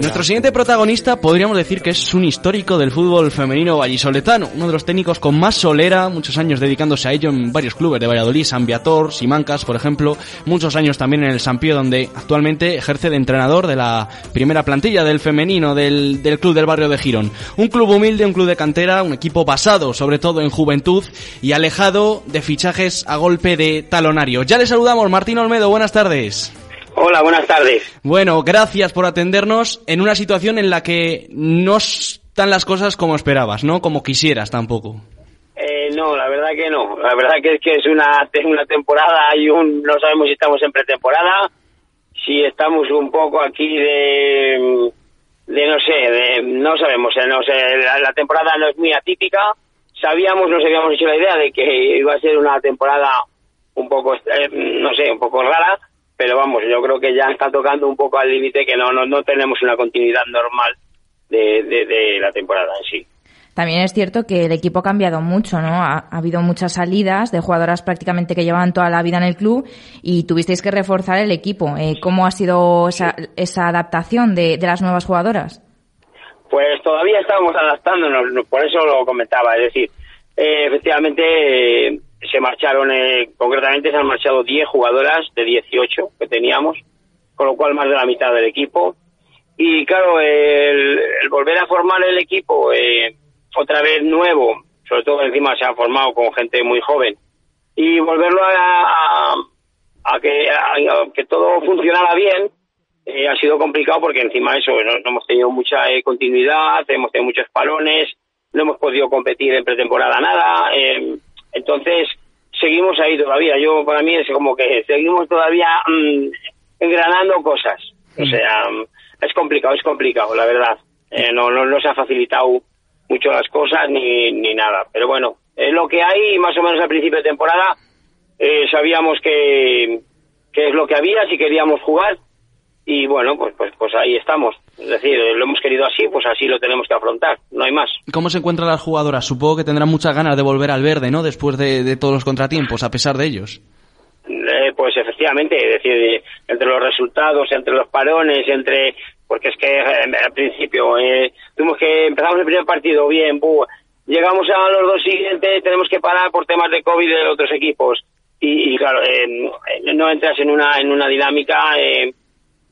Nuestro siguiente protagonista podríamos decir que es un histórico del fútbol femenino vallisoletano, uno de los técnicos con más solera, muchos años dedicándose a ello en varios clubes de Valladolid, San Viator, Simancas, por ejemplo, muchos años también en el San Pío, donde actualmente ejerce de entrenador de la primera plantilla del femenino del, del club del barrio de Girón. Un club humilde, un club de cantera, un equipo basado sobre todo en juventud y alejado de fichajes a golpe de talonario. Ya le saludamos, Martín Olmedo, buenas tardes. Hola, buenas tardes. Bueno, gracias por atendernos en una situación en la que no están las cosas como esperabas, ¿no? Como quisieras tampoco. Eh, no, la verdad que no. La verdad que es que es una, una temporada y un, no sabemos si estamos en pretemporada, si estamos un poco aquí de, de no sé, de, no sabemos, eh, no sé, la temporada no es muy atípica. Sabíamos, nos habíamos hecho la idea de que iba a ser una temporada un poco, eh, no sé, un poco rara, pero vamos, yo creo que ya está tocando un poco al límite que no, no, no tenemos una continuidad normal de, de, la temporada en sí. También es cierto que el equipo ha cambiado mucho, ¿no? Ha, habido muchas salidas de jugadoras prácticamente que llevaban toda la vida en el club y tuvisteis que reforzar el equipo. Eh, ¿Cómo ha sido esa, esa adaptación de, de, las nuevas jugadoras? Pues todavía estamos adaptándonos, por eso lo comentaba. Es decir, eh, efectivamente se marcharon, eh, concretamente se han marchado 10 jugadoras de 18 que teníamos, con lo cual más de la mitad del equipo. Y claro, el, volver a formar el equipo eh, otra vez nuevo, sobre todo encima se ha formado con gente muy joven, y volverlo a, a, que, que todo funcionara bien, eh, ha sido complicado porque encima eso, no, hemos tenido mucha continuidad, hemos tenido muchos palones, no hemos podido competir en pretemporada nada. Eh, entonces, seguimos ahí todavía. Yo, para mí, es como que seguimos todavía mm, engranando cosas. O sea, mm, es complicado, es complicado, la verdad. Eh, no, no, no se ha facilitado mucho las cosas ni, ni nada. Pero bueno, es lo que hay, más o menos al principio de temporada eh, sabíamos que, que es lo que había, si queríamos jugar y bueno, pues, pues, pues ahí estamos. Es decir, lo hemos querido así, pues así lo tenemos que afrontar, no hay más. ¿Cómo se encuentran las jugadoras? Supongo que tendrán muchas ganas de volver al verde, ¿no? Después de, todos los contratiempos, a pesar de ellos. Eh, pues efectivamente, es decir, entre los resultados, entre los parones, entre... Porque es que eh, al principio eh, tuvimos que empezamos el primer partido bien, llegamos a los dos siguientes, tenemos que parar por temas de COVID de otros equipos. Y, claro, no entras en una, en una dinámica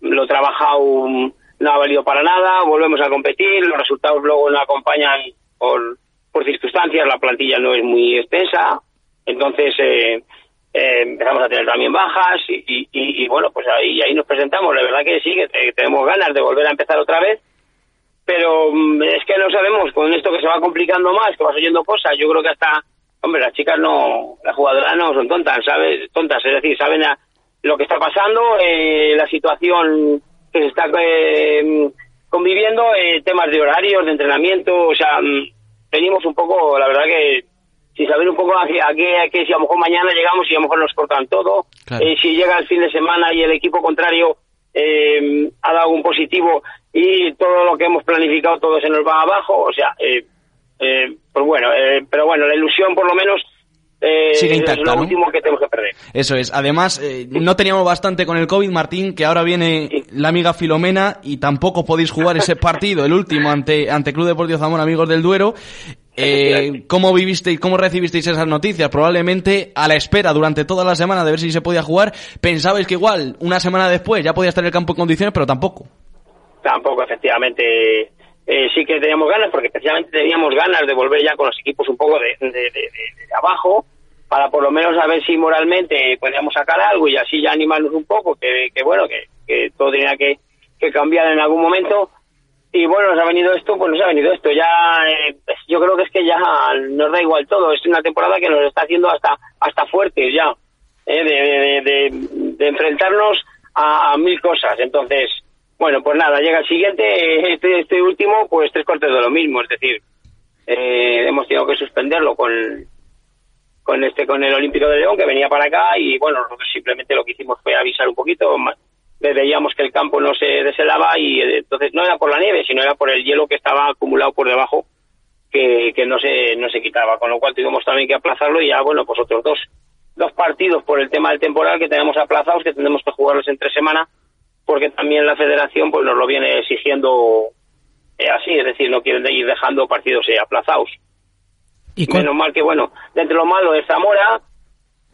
lo trabajado no ha valido para nada, volvemos a competir, los resultados luego no acompañan por, por circunstancias, la plantilla no es muy extensa, entonces eh, eh, empezamos a tener también bajas y, y, bueno, pues ahí, ahí nos presentamos, la verdad que sí, que tenemos ganas de volver a empezar otra vez, pero mm, es que no sabemos, con esto que se va complicando más, que vas oyendo cosas, yo creo que hasta, hombre, las chicas no, las jugadoras no son tontas, ¿sabes? Tontas, es decir, saben lo que está pasando, eh, la situación está eh, conviviendo, eh, temas de horarios, de entrenamiento, o sea, mm, venimos un poco, la verdad que sin saber un poco a qué, si a lo mejor mañana llegamos y a lo mejor nos cortan todo, si llega el fin de semana y el equipo contrario ha dado un positivo y todo lo que hemos planificado todo se nos va abajo, o sea, pues bueno, pero bueno, la ilusión por lo menos eh, Sigue intacta, es lo último que tenemos que perder. Eso es. Además, eh, no teníamos bastante con el COVID, Martín, que ahora viene la amiga Filomena y tampoco podéis jugar ese partido, el último, ante, ante Club Deportivo Zamora, amigos del Duero. Eh, ¿Cómo vivisteis, cómo recibisteis esas noticias? Probablemente a la espera durante toda la semana de ver si se podía jugar. Pensabais que igual una semana después ya podía estar en el campo en condiciones, pero tampoco. Tampoco, efectivamente. Eh, sí que teníamos ganas, porque precisamente teníamos ganas de volver ya con los equipos un poco de, de, abajo, para por lo menos a ver si moralmente podíamos sacar algo y así ya animarnos un poco, que, que bueno, que, que todo tenía que, que cambiar en algún momento y bueno, nos ha venido esto, pues nos ha venido esto. Ya, eh, yo creo que es que ya nos da igual todo. Es una temporada que nos está haciendo hasta hasta fuertes ya, eh, de, de, enfrentarnos a, mil cosas. Entonces, bueno, pues nada, llega el siguiente, este, este último, pues tres cortes de lo mismo. Es decir, eh, hemos tenido que suspenderlo con con este con el Olímpico de León que venía para acá y bueno, simplemente lo que hicimos fue avisar un poquito veíamos que el campo no se deshelaba y eh, entonces no era por la nieve, sino era por el hielo que estaba acumulado por debajo que, que no se no se quitaba, con lo cual tuvimos también que aplazarlo y ya bueno, pues otros dos dos partidos por el tema del temporal que tenemos aplazados que tendremos que jugarlos entre semana porque también la federación pues nos lo viene exigiendo eh, así, es decir, no quieren ir dejando partidos eh, aplazados. ¿Y Menos mal que bueno, de entre lo malo de Zamora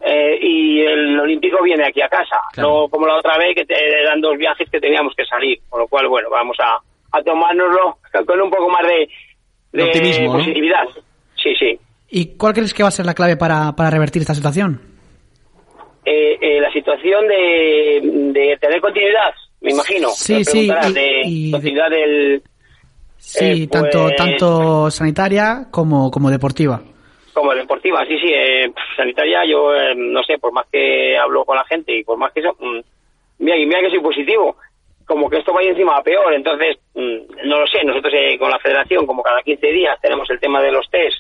eh, y el Olímpico viene aquí a casa, no como la otra vez que eran dos viajes que teníamos que salir, con lo cual, bueno, vamos a, a tomárnoslo con un poco más de, de, positividad. Sí, sí. ¿Y cuál crees que va a ser la clave para, para revertir esta situación? Eh, eh, la situación de, de, tener continuidad, me imagino. Sí, sí. Y, de continuidad del... Sí, tanto, pues tanto sanitaria como, como deportiva como deportiva, sí, sí, eh, sanitaria, yo eh, no sé, por más que hablo con la gente y por más que eso, mmm, mira, mira que soy positivo, como que esto vaya encima a peor, entonces, mmm, no lo sé, nosotros eh, con la federación, como cada 15 días tenemos el tema de los test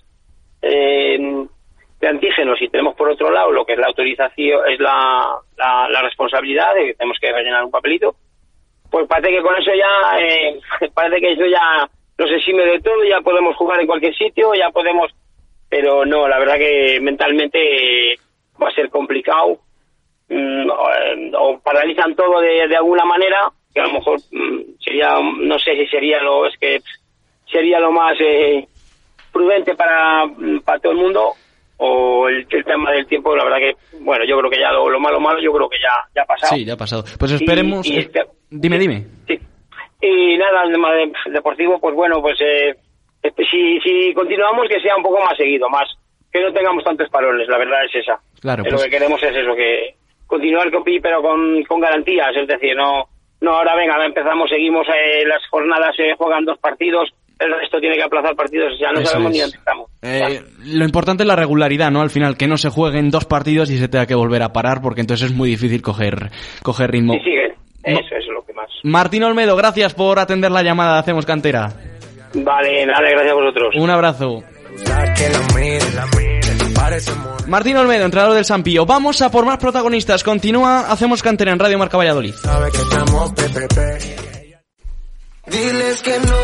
eh, de antígenos y tenemos por otro lado lo que es la autorización, es la, la, la responsabilidad de que tenemos que rellenar un papelito, pues parece que con eso ya, eh, parece que eso ya nos exime de todo, ya podemos jugar en cualquier sitio, ya podemos pero no, la verdad que mentalmente va a ser complicado. Mm, o, paralizan todo de, de, alguna manera que a lo mejor mm, sería no sé si sería lo es que sería lo más eh, prudente para, mm, para todo el mundo o el, el, tema del tiempo la verdad que bueno yo creo que ya lo, lo malo malo yo creo que ya ya ha pasado. Sí ya ha pasado. Pues esperemos y, y este, dime dime sí y nada el tema deportivo pues bueno pues eh, este, si, si continuamos, que sea un poco más seguido, más que no tengamos tantos parones, la verdad es esa. Claro, pues... Lo que queremos es eso, que continuar pero con, con garantías, es decir, no, no ahora venga, empezamos, seguimos, eh, las jornadas se eh, juegan dos partidos, el resto tiene que aplazar partidos, ya no Eso sabemos es. ni dónde estamos. Eh, lo importante es la regularidad, ¿no? Al final, que no se jueguen dos partidos y se tenga que volver a parar, porque entonces es muy difícil coger, coger ritmo. Sí, sigue. Eso, eso es lo que más. Martín Olmedo, gracias por atender la llamada de Hacemos Cantera. Vale, nada, gracias a vosotros. Un abrazo. Martín Olmedo, entrenador del Sampío. Vamos a por más protagonistas. Continúa, hacemos cantera en Radio Marca Valladolid. Diles que no,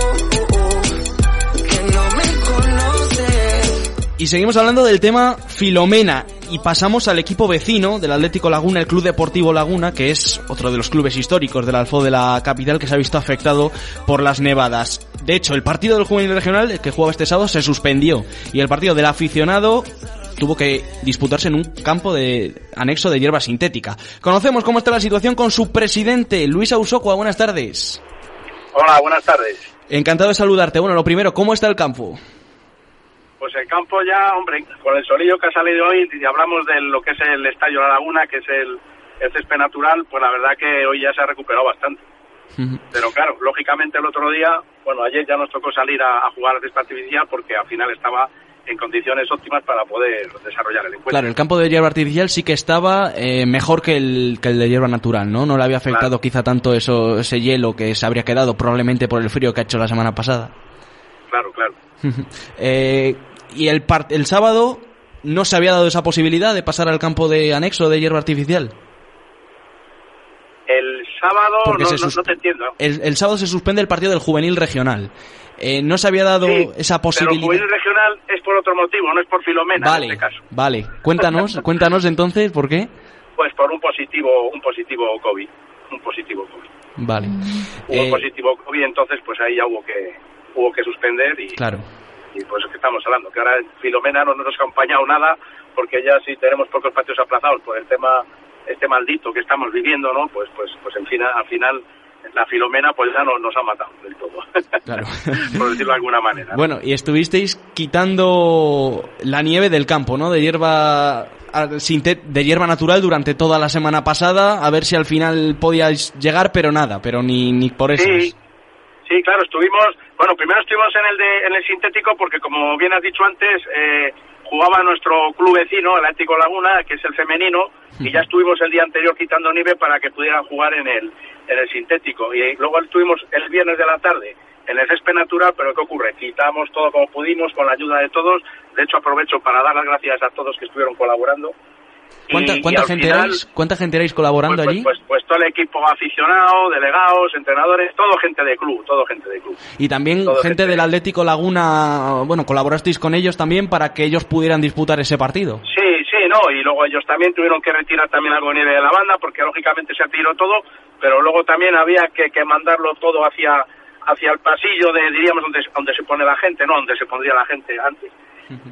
que no me conoces. Y seguimos hablando del tema Filomena y pasamos al equipo vecino del Atlético Laguna, el Club Deportivo Laguna, que es otro de los clubes históricos del Alfo de la capital que se ha visto afectado por las nevadas. De hecho, el partido del juvenil regional, que jugaba este sábado, se suspendió y el partido del aficionado tuvo que disputarse en un campo de anexo de hierba sintética. Conocemos cómo está la situación con su presidente, Luis Ausocua. Buenas tardes. Hola, buenas tardes. Encantado de saludarte. Bueno, lo primero, ¿cómo está el campo? Pues el campo ya, hombre, con el solillo que ha salido hoy, y hablamos de lo que es el Estadio La Laguna, que es el, el césped natural, pues la verdad que hoy ya se ha recuperado bastante. Pero claro, lógicamente el otro día, bueno, ayer ya nos tocó salir a, a jugar al césped artificial porque al final estaba en condiciones óptimas para poder desarrollar el encuentro. Claro, el campo de hierba artificial sí que estaba eh, mejor que el, que el de hierba natural, ¿no? No le había afectado claro. quizá tanto eso, ese hielo que se habría quedado probablemente por el frío que ha hecho la semana pasada. Claro, claro. eh, y el, el sábado no se había dado esa posibilidad de pasar al campo de anexo de hierba artificial. El sábado no, no, no, te entiendo. El, el, sábado se suspende el partido del juvenil regional. Eh, no se había dado sí, esa posibilidad. Pero el juvenil regional es por otro motivo, no es por Filomena vale, en este caso. Vale, cuéntanos, cuéntanos entonces, ¿por qué? Pues por un positivo, un positivo COVID, un positivo COVID. Vale. Hubo eh, positivo COVID, entonces pues ahí ya hubo que hubo que suspender y claro y pues que estamos hablando, que ahora Filomena no nos ha acompañado nada, porque ya si tenemos pocos partidos aplazados por el tema este maldito que estamos viviendo, ¿no? Pues pues pues en fin, al final la Filomena pues ya no, nos ha matado del todo, Claro. por decirlo de alguna manera. Bueno, y estuvisteis quitando la nieve del campo, ¿no? De hierba de hierba natural durante toda la semana pasada, a ver si al final podíais llegar, pero nada, pero ni, ni por eso. Sí, sí, claro, estuvimos, bueno, primero estuvimos en el de, en el sintético porque como bien has dicho antes, eh, jugaba nuestro club vecino, el Atlético Laguna, que es el femenino, y ya estuvimos el día anterior quitando nieve para que pudieran jugar en el, en el sintético. Y luego estuvimos el viernes de la tarde en el césped natural, pero ¿qué ocurre? Quitamos todo como pudimos, con la ayuda de todos. De hecho, aprovecho para dar las gracias a todos que estuvieron colaborando. ¿Cuánta, Y- cuánta gente final, erais? ¿Cuánta gente erais colaborando pues, allí? Pues, pues, pues todo el equipo aficionado, delegados, entrenadores, todo gente de club, todo gente de club. y también gente del Atlético Laguna, bueno, colaborasteis con ellos también para que ellos pudieran disputar ese partido. Sí, sí, no, y luego ellos también tuvieron que retirar también algo de nieve de la banda porque lógicamente se tiró todo, pero luego también había que, que mandarlo todo hacia hacia el pasillo de, diríamos, donde, donde se pone la gente, no, donde se pondría la gente antes.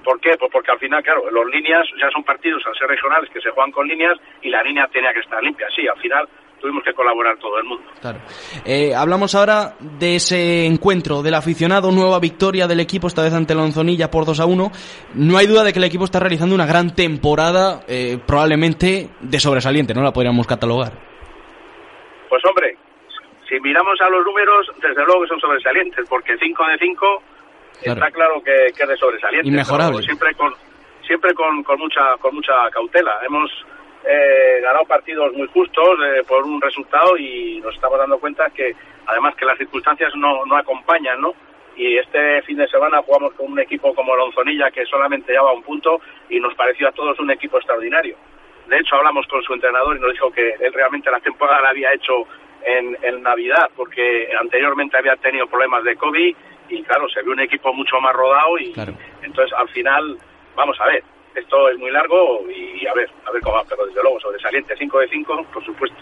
¿Por qué? Pues porque al final, claro, los líneas ya son partidos al ser regionales que se juegan con líneas y la línea tenía que estar limpia. Sí, al final tuvimos que colaborar todo el mundo. Claro. Eh, hablamos ahora de ese encuentro del aficionado, nueva victoria del equipo, esta vez ante Lonzonilla por 2 a 1. No hay duda de que el equipo está realizando una gran temporada, eh, probablemente de sobresaliente, ¿no? La podríamos catalogar. Pues hombre, si miramos a los números, desde luego que son sobresalientes, porque 5 de 5 Claro. está claro que, que es de sobresaliente. Inmejorable. pero Siempre con siempre con, con mucha con mucha cautela. Hemos eh, ganado partidos muy justos eh, por un resultado y nos estamos dando cuenta que además que las circunstancias no, no acompañan, ¿no? Y este fin de semana jugamos con un equipo como Lonzonilla que solamente llevaba un punto y nos pareció a todos un equipo extraordinario. De hecho, hablamos con su entrenador y nos dijo que él realmente la temporada la había hecho en, en Navidad, porque anteriormente había tenido problemas de COVID y claro, se vio un equipo mucho más rodado y entonces al final, vamos a ver, esto es muy largo y a ver, a ver cómo va, pero desde luego sobresaliente 5 de 5, por supuesto.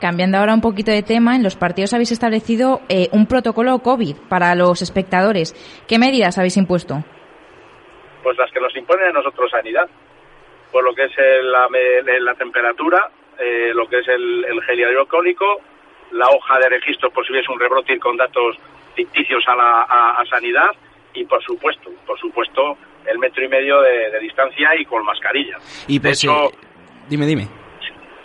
Cambiando ahora un poquito de tema, en los partidos habéis establecido eh, un protocolo COVID para los espectadores. ¿Qué medidas habéis impuesto? Pues las que nos impone a nosotros sanidad, por lo que es el- la, me- la temperatura, eh, lo que es el, el gel hidroalcohólico, la hoja de registro por si hubiese un rebrote con datos ficticios a, la, a, a sanidad y por supuesto, por supuesto, el metro y medio de, de distancia y con mascarilla. Y de pues, hecho, eh, dime, dime.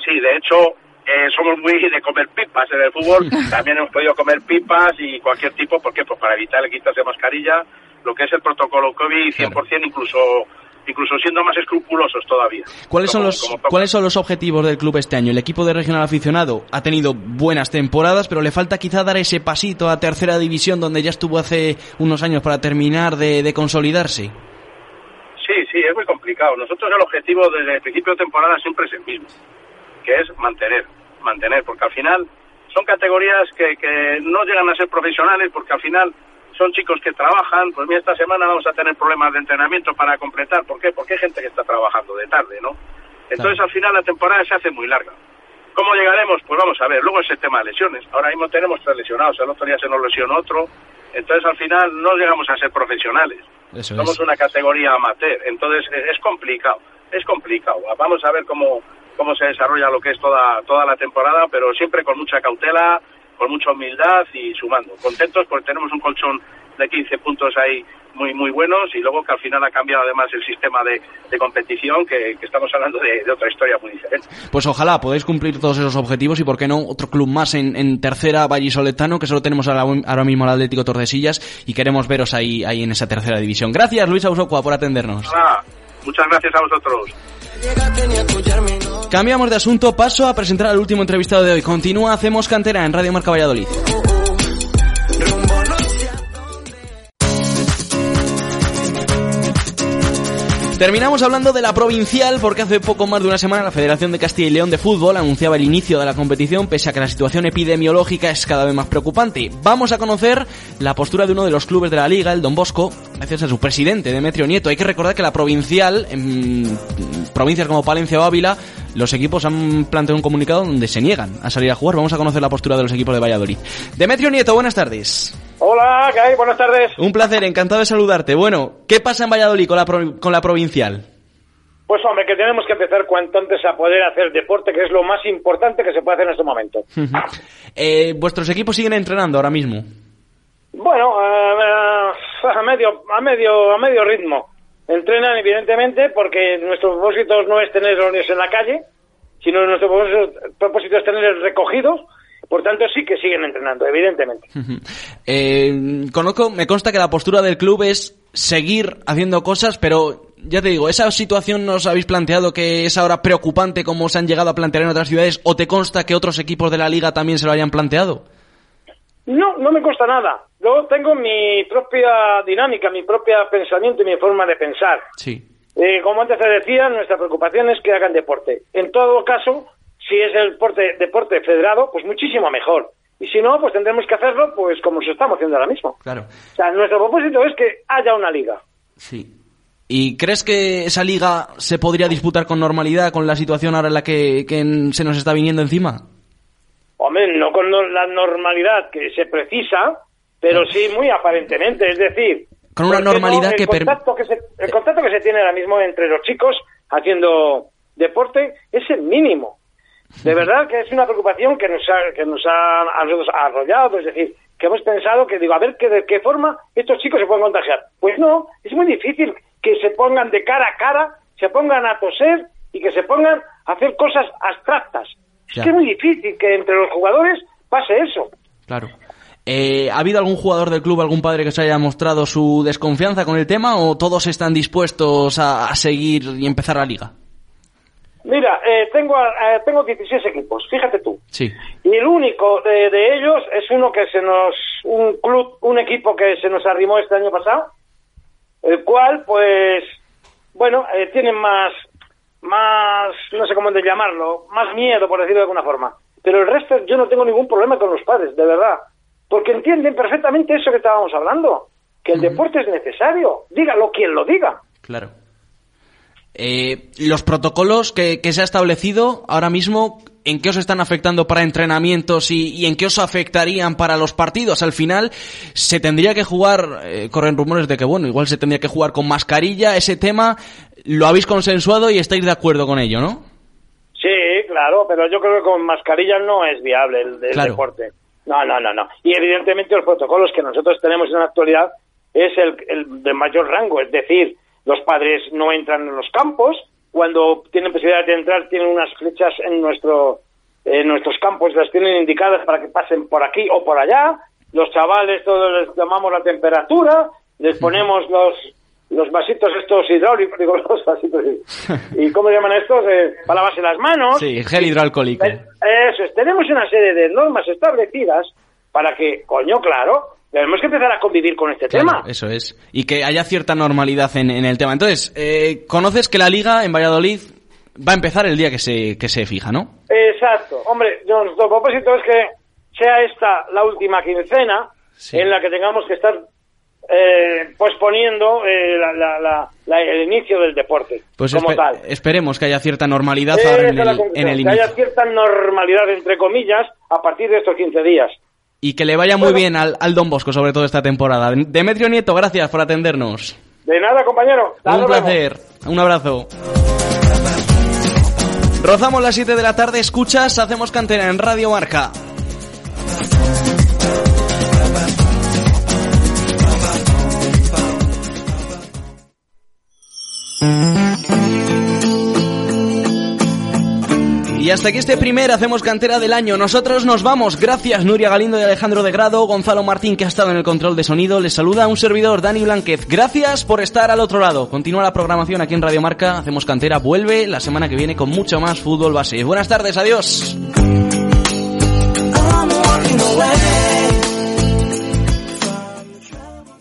Sí, de hecho, eh, somos muy de comer pipas en el fútbol. También hemos podido comer pipas y cualquier tipo. ¿Por qué? Pues para evitar el quitarse mascarilla. Lo que es el protocolo COVID, 100%, incluso incluso siendo más escrupulosos todavía. ¿Cuáles son los como toca. cuáles son los objetivos del club este año? El equipo de regional aficionado ha tenido buenas temporadas, pero le falta quizá dar ese pasito a tercera división donde ya estuvo hace unos años para terminar de, de consolidarse. Sí, sí, es muy complicado. Nosotros el objetivo desde el principio de temporada siempre es el mismo, que es mantener, mantener, porque al final son categorías que, que no llegan a ser profesionales, porque al final son chicos que trabajan, pues mira, esta semana vamos a tener problemas de entrenamiento para completar. ¿Por qué? Porque hay gente que está trabajando de tarde, ¿no? Entonces al final la temporada se hace muy larga. ¿Cómo llegaremos? Pues vamos a ver, luego es el tema de lesiones. Ahora mismo tenemos tres lesionados, el otro día se nos lesionó otro, entonces al final no llegamos a ser profesionales. Eso Somos una categoría amateur, entonces eh, es complicado, es complicado. Vamos a ver cómo, cómo se desarrolla lo que es toda, toda la temporada, pero siempre con mucha cautela, con mucha humildad y sumando. Contentos porque tenemos un colchón de 15 puntos ahí muy muy buenos y luego que al final ha cambiado además el sistema de, de competición, que, que estamos hablando de, de otra historia muy diferente. Pues ojalá podáis cumplir todos esos objetivos y por qué no otro club más en, en tercera vallisoletano que solo tenemos ahora, ahora mismo el Atlético Tordesillas y queremos veros ahí, ahí en esa tercera división. Gracias Luis Ausocua por atendernos. Nada, muchas gracias a vosotros. Cambiamos de asunto, paso a presentar al último entrevistado de hoy. Continúa Hacemos Cantera en Radio Marca Valladolid. Terminamos hablando de la provincial porque hace poco más de una semana la Federación de Castilla y León de Fútbol anunciaba el inicio de la competición pese a que la situación epidemiológica es cada vez más preocupante. Vamos a conocer la postura de uno de los clubes de la liga, el Don Bosco, gracias a su presidente, Demetrio Nieto. Hay que recordar que la provincial, en provincias como Palencia o Ávila, los equipos han planteado un comunicado donde se niegan a salir a jugar. Vamos a conocer la postura de los equipos de Valladolid. Demetrio Nieto, buenas tardes. Hola, ¿qué hay? Buenas tardes. Un placer, encantado de saludarte. Bueno, ¿qué pasa en Valladolid con la, pro- con la provincial? Pues hombre, que tenemos que empezar cuanto antes a poder hacer deporte, que es lo más importante que se puede hacer en este momento. Eh, ¿Vuestros equipos siguen entrenando ahora mismo? Bueno, eh, a medio, a medio, a medio ritmo. Entrenan, evidentemente, porque nuestro propósito no es tener los niños en la calle, sino nuestro propósito- propósito es tenerlos recogidos. Por tanto, sí que siguen entrenando, evidentemente. Eh, conozco, me consta que la postura del club es seguir haciendo cosas, pero ya te digo, ¿esa situación nos habéis planteado que es ahora preocupante como se han llegado a plantear en otras ciudades o te consta que otros equipos de la liga también se lo hayan planteado? No, no me cuesta nada. Yo tengo mi propia dinámica, mi propio pensamiento y mi forma de pensar. Sí. Eh, como antes te decía, nuestra preocupación es que hagan deporte. En todo caso, si es el deporte, deporte federado, pues muchísimo mejor. Y si no, pues tendremos que hacerlo pues como se estamos haciendo ahora mismo. Claro. O sea, nuestro propósito es que haya una liga. Sí. ¿Y crees que esa liga se podría disputar con normalidad con la situación ahora en la que, se nos está viniendo encima? Hombre, no con no- la normalidad que se precisa, pero sí muy aparentemente. Es decir, Con una ¿por qué no normalidad el que contacto que se, el contacto que se tiene ahora mismo entre los chicos haciendo deporte es el mínimo. De verdad que es una preocupación que nos ha, que nos ha a nosotros arrollado, es decir, que hemos pensado que digo, a ver que de qué forma estos chicos se pueden contagiar. Pues no, es muy difícil que se pongan de cara a cara, se pongan a toser y que se pongan a hacer cosas abstractas. Ya. Es que es muy difícil que entre los jugadores pase eso. Claro. Eh, ¿Ha habido algún jugador del club, algún padre que se haya mostrado su desconfianza con el tema o todos están dispuestos a, a seguir y empezar la liga? Mira, eh, tengo, eh, tengo 16 equipos, fíjate tú. Sí. Y el único de, de ellos es uno que se nos, un club, un equipo que se nos arrimó este año pasado, el cual, pues, bueno, eh, tienen más, más, no sé cómo de llamarlo, más miedo, por decirlo de alguna forma. Pero el resto, yo no tengo ningún problema con los padres, de verdad. Porque entienden perfectamente eso que estábamos hablando, que el deporte es necesario, dígalo quien lo diga. Claro. Eh, los protocolos que, que se ha establecido ahora mismo, ¿en qué os están afectando para entrenamientos y, y en qué os afectarían para los partidos? Al final, se tendría que jugar, eh, corren rumores de que, bueno, igual se tendría que jugar con mascarilla, ese tema, lo habéis consensuado y estáis de acuerdo con ello, ¿no? Sí, claro, pero yo creo que con mascarilla no es viable el, el Claro. deporte. No, no, no, no. Y evidentemente los protocolos que nosotros tenemos en la actualidad es el, el de mayor rango, es decir, los padres no entran en los campos, cuando tienen posibilidad de entrar tienen unas flechas en nuestro en nuestros campos, las tienen indicadas para que pasen por aquí o por allá, los chavales todos les llamamos la temperatura, les ponemos los los vasitos estos hidráulicos, digo, los vasitos, ¿y cómo se llaman estos? Eh, para lavarse las manos. Sí, gel hidroalcohólico. Eso es, tenemos una serie de normas establecidas para que, coño, claro, tenemos que empezar a convivir con este Claro, tema. eso es. Y que haya cierta normalidad en, en el tema. Entonces, eh, conoces que la liga en Valladolid va a empezar el día que se, que se fija, ¿no? Exacto. Hombre, nuestro propósito es que sea esta la última quincena en la que tengamos que estar eh, posponiendo eh, la- la- la- la- el inicio del deporte Pues como espe- tal. esperemos que haya cierta normalidad ahora en el, en el que haya cierta normalidad, entre comillas, a partir de estos 15 días. Y que le vaya muy bien al, al Don Bosco, sobre todo esta temporada. Demetrio Nieto, gracias por atendernos. De nada, compañero. Un placer. Un abrazo. Rozamos las 7 de la tarde, escuchas, hacemos cantera en Radio Marca. Y hasta aquí este primer Hacemos Cantera del año. Nosotros nos vamos. Gracias Nuria Galindo y Alejandro de Grado, Gonzalo Martín que ha estado en el control de sonido. Les saluda un servidor, Dani Blanquez. Gracias por estar al otro lado. Continúa la programación aquí en Radio Marca. Hacemos Cantera vuelve la semana que viene con mucho más fútbol base. Buenas tardes, adiós.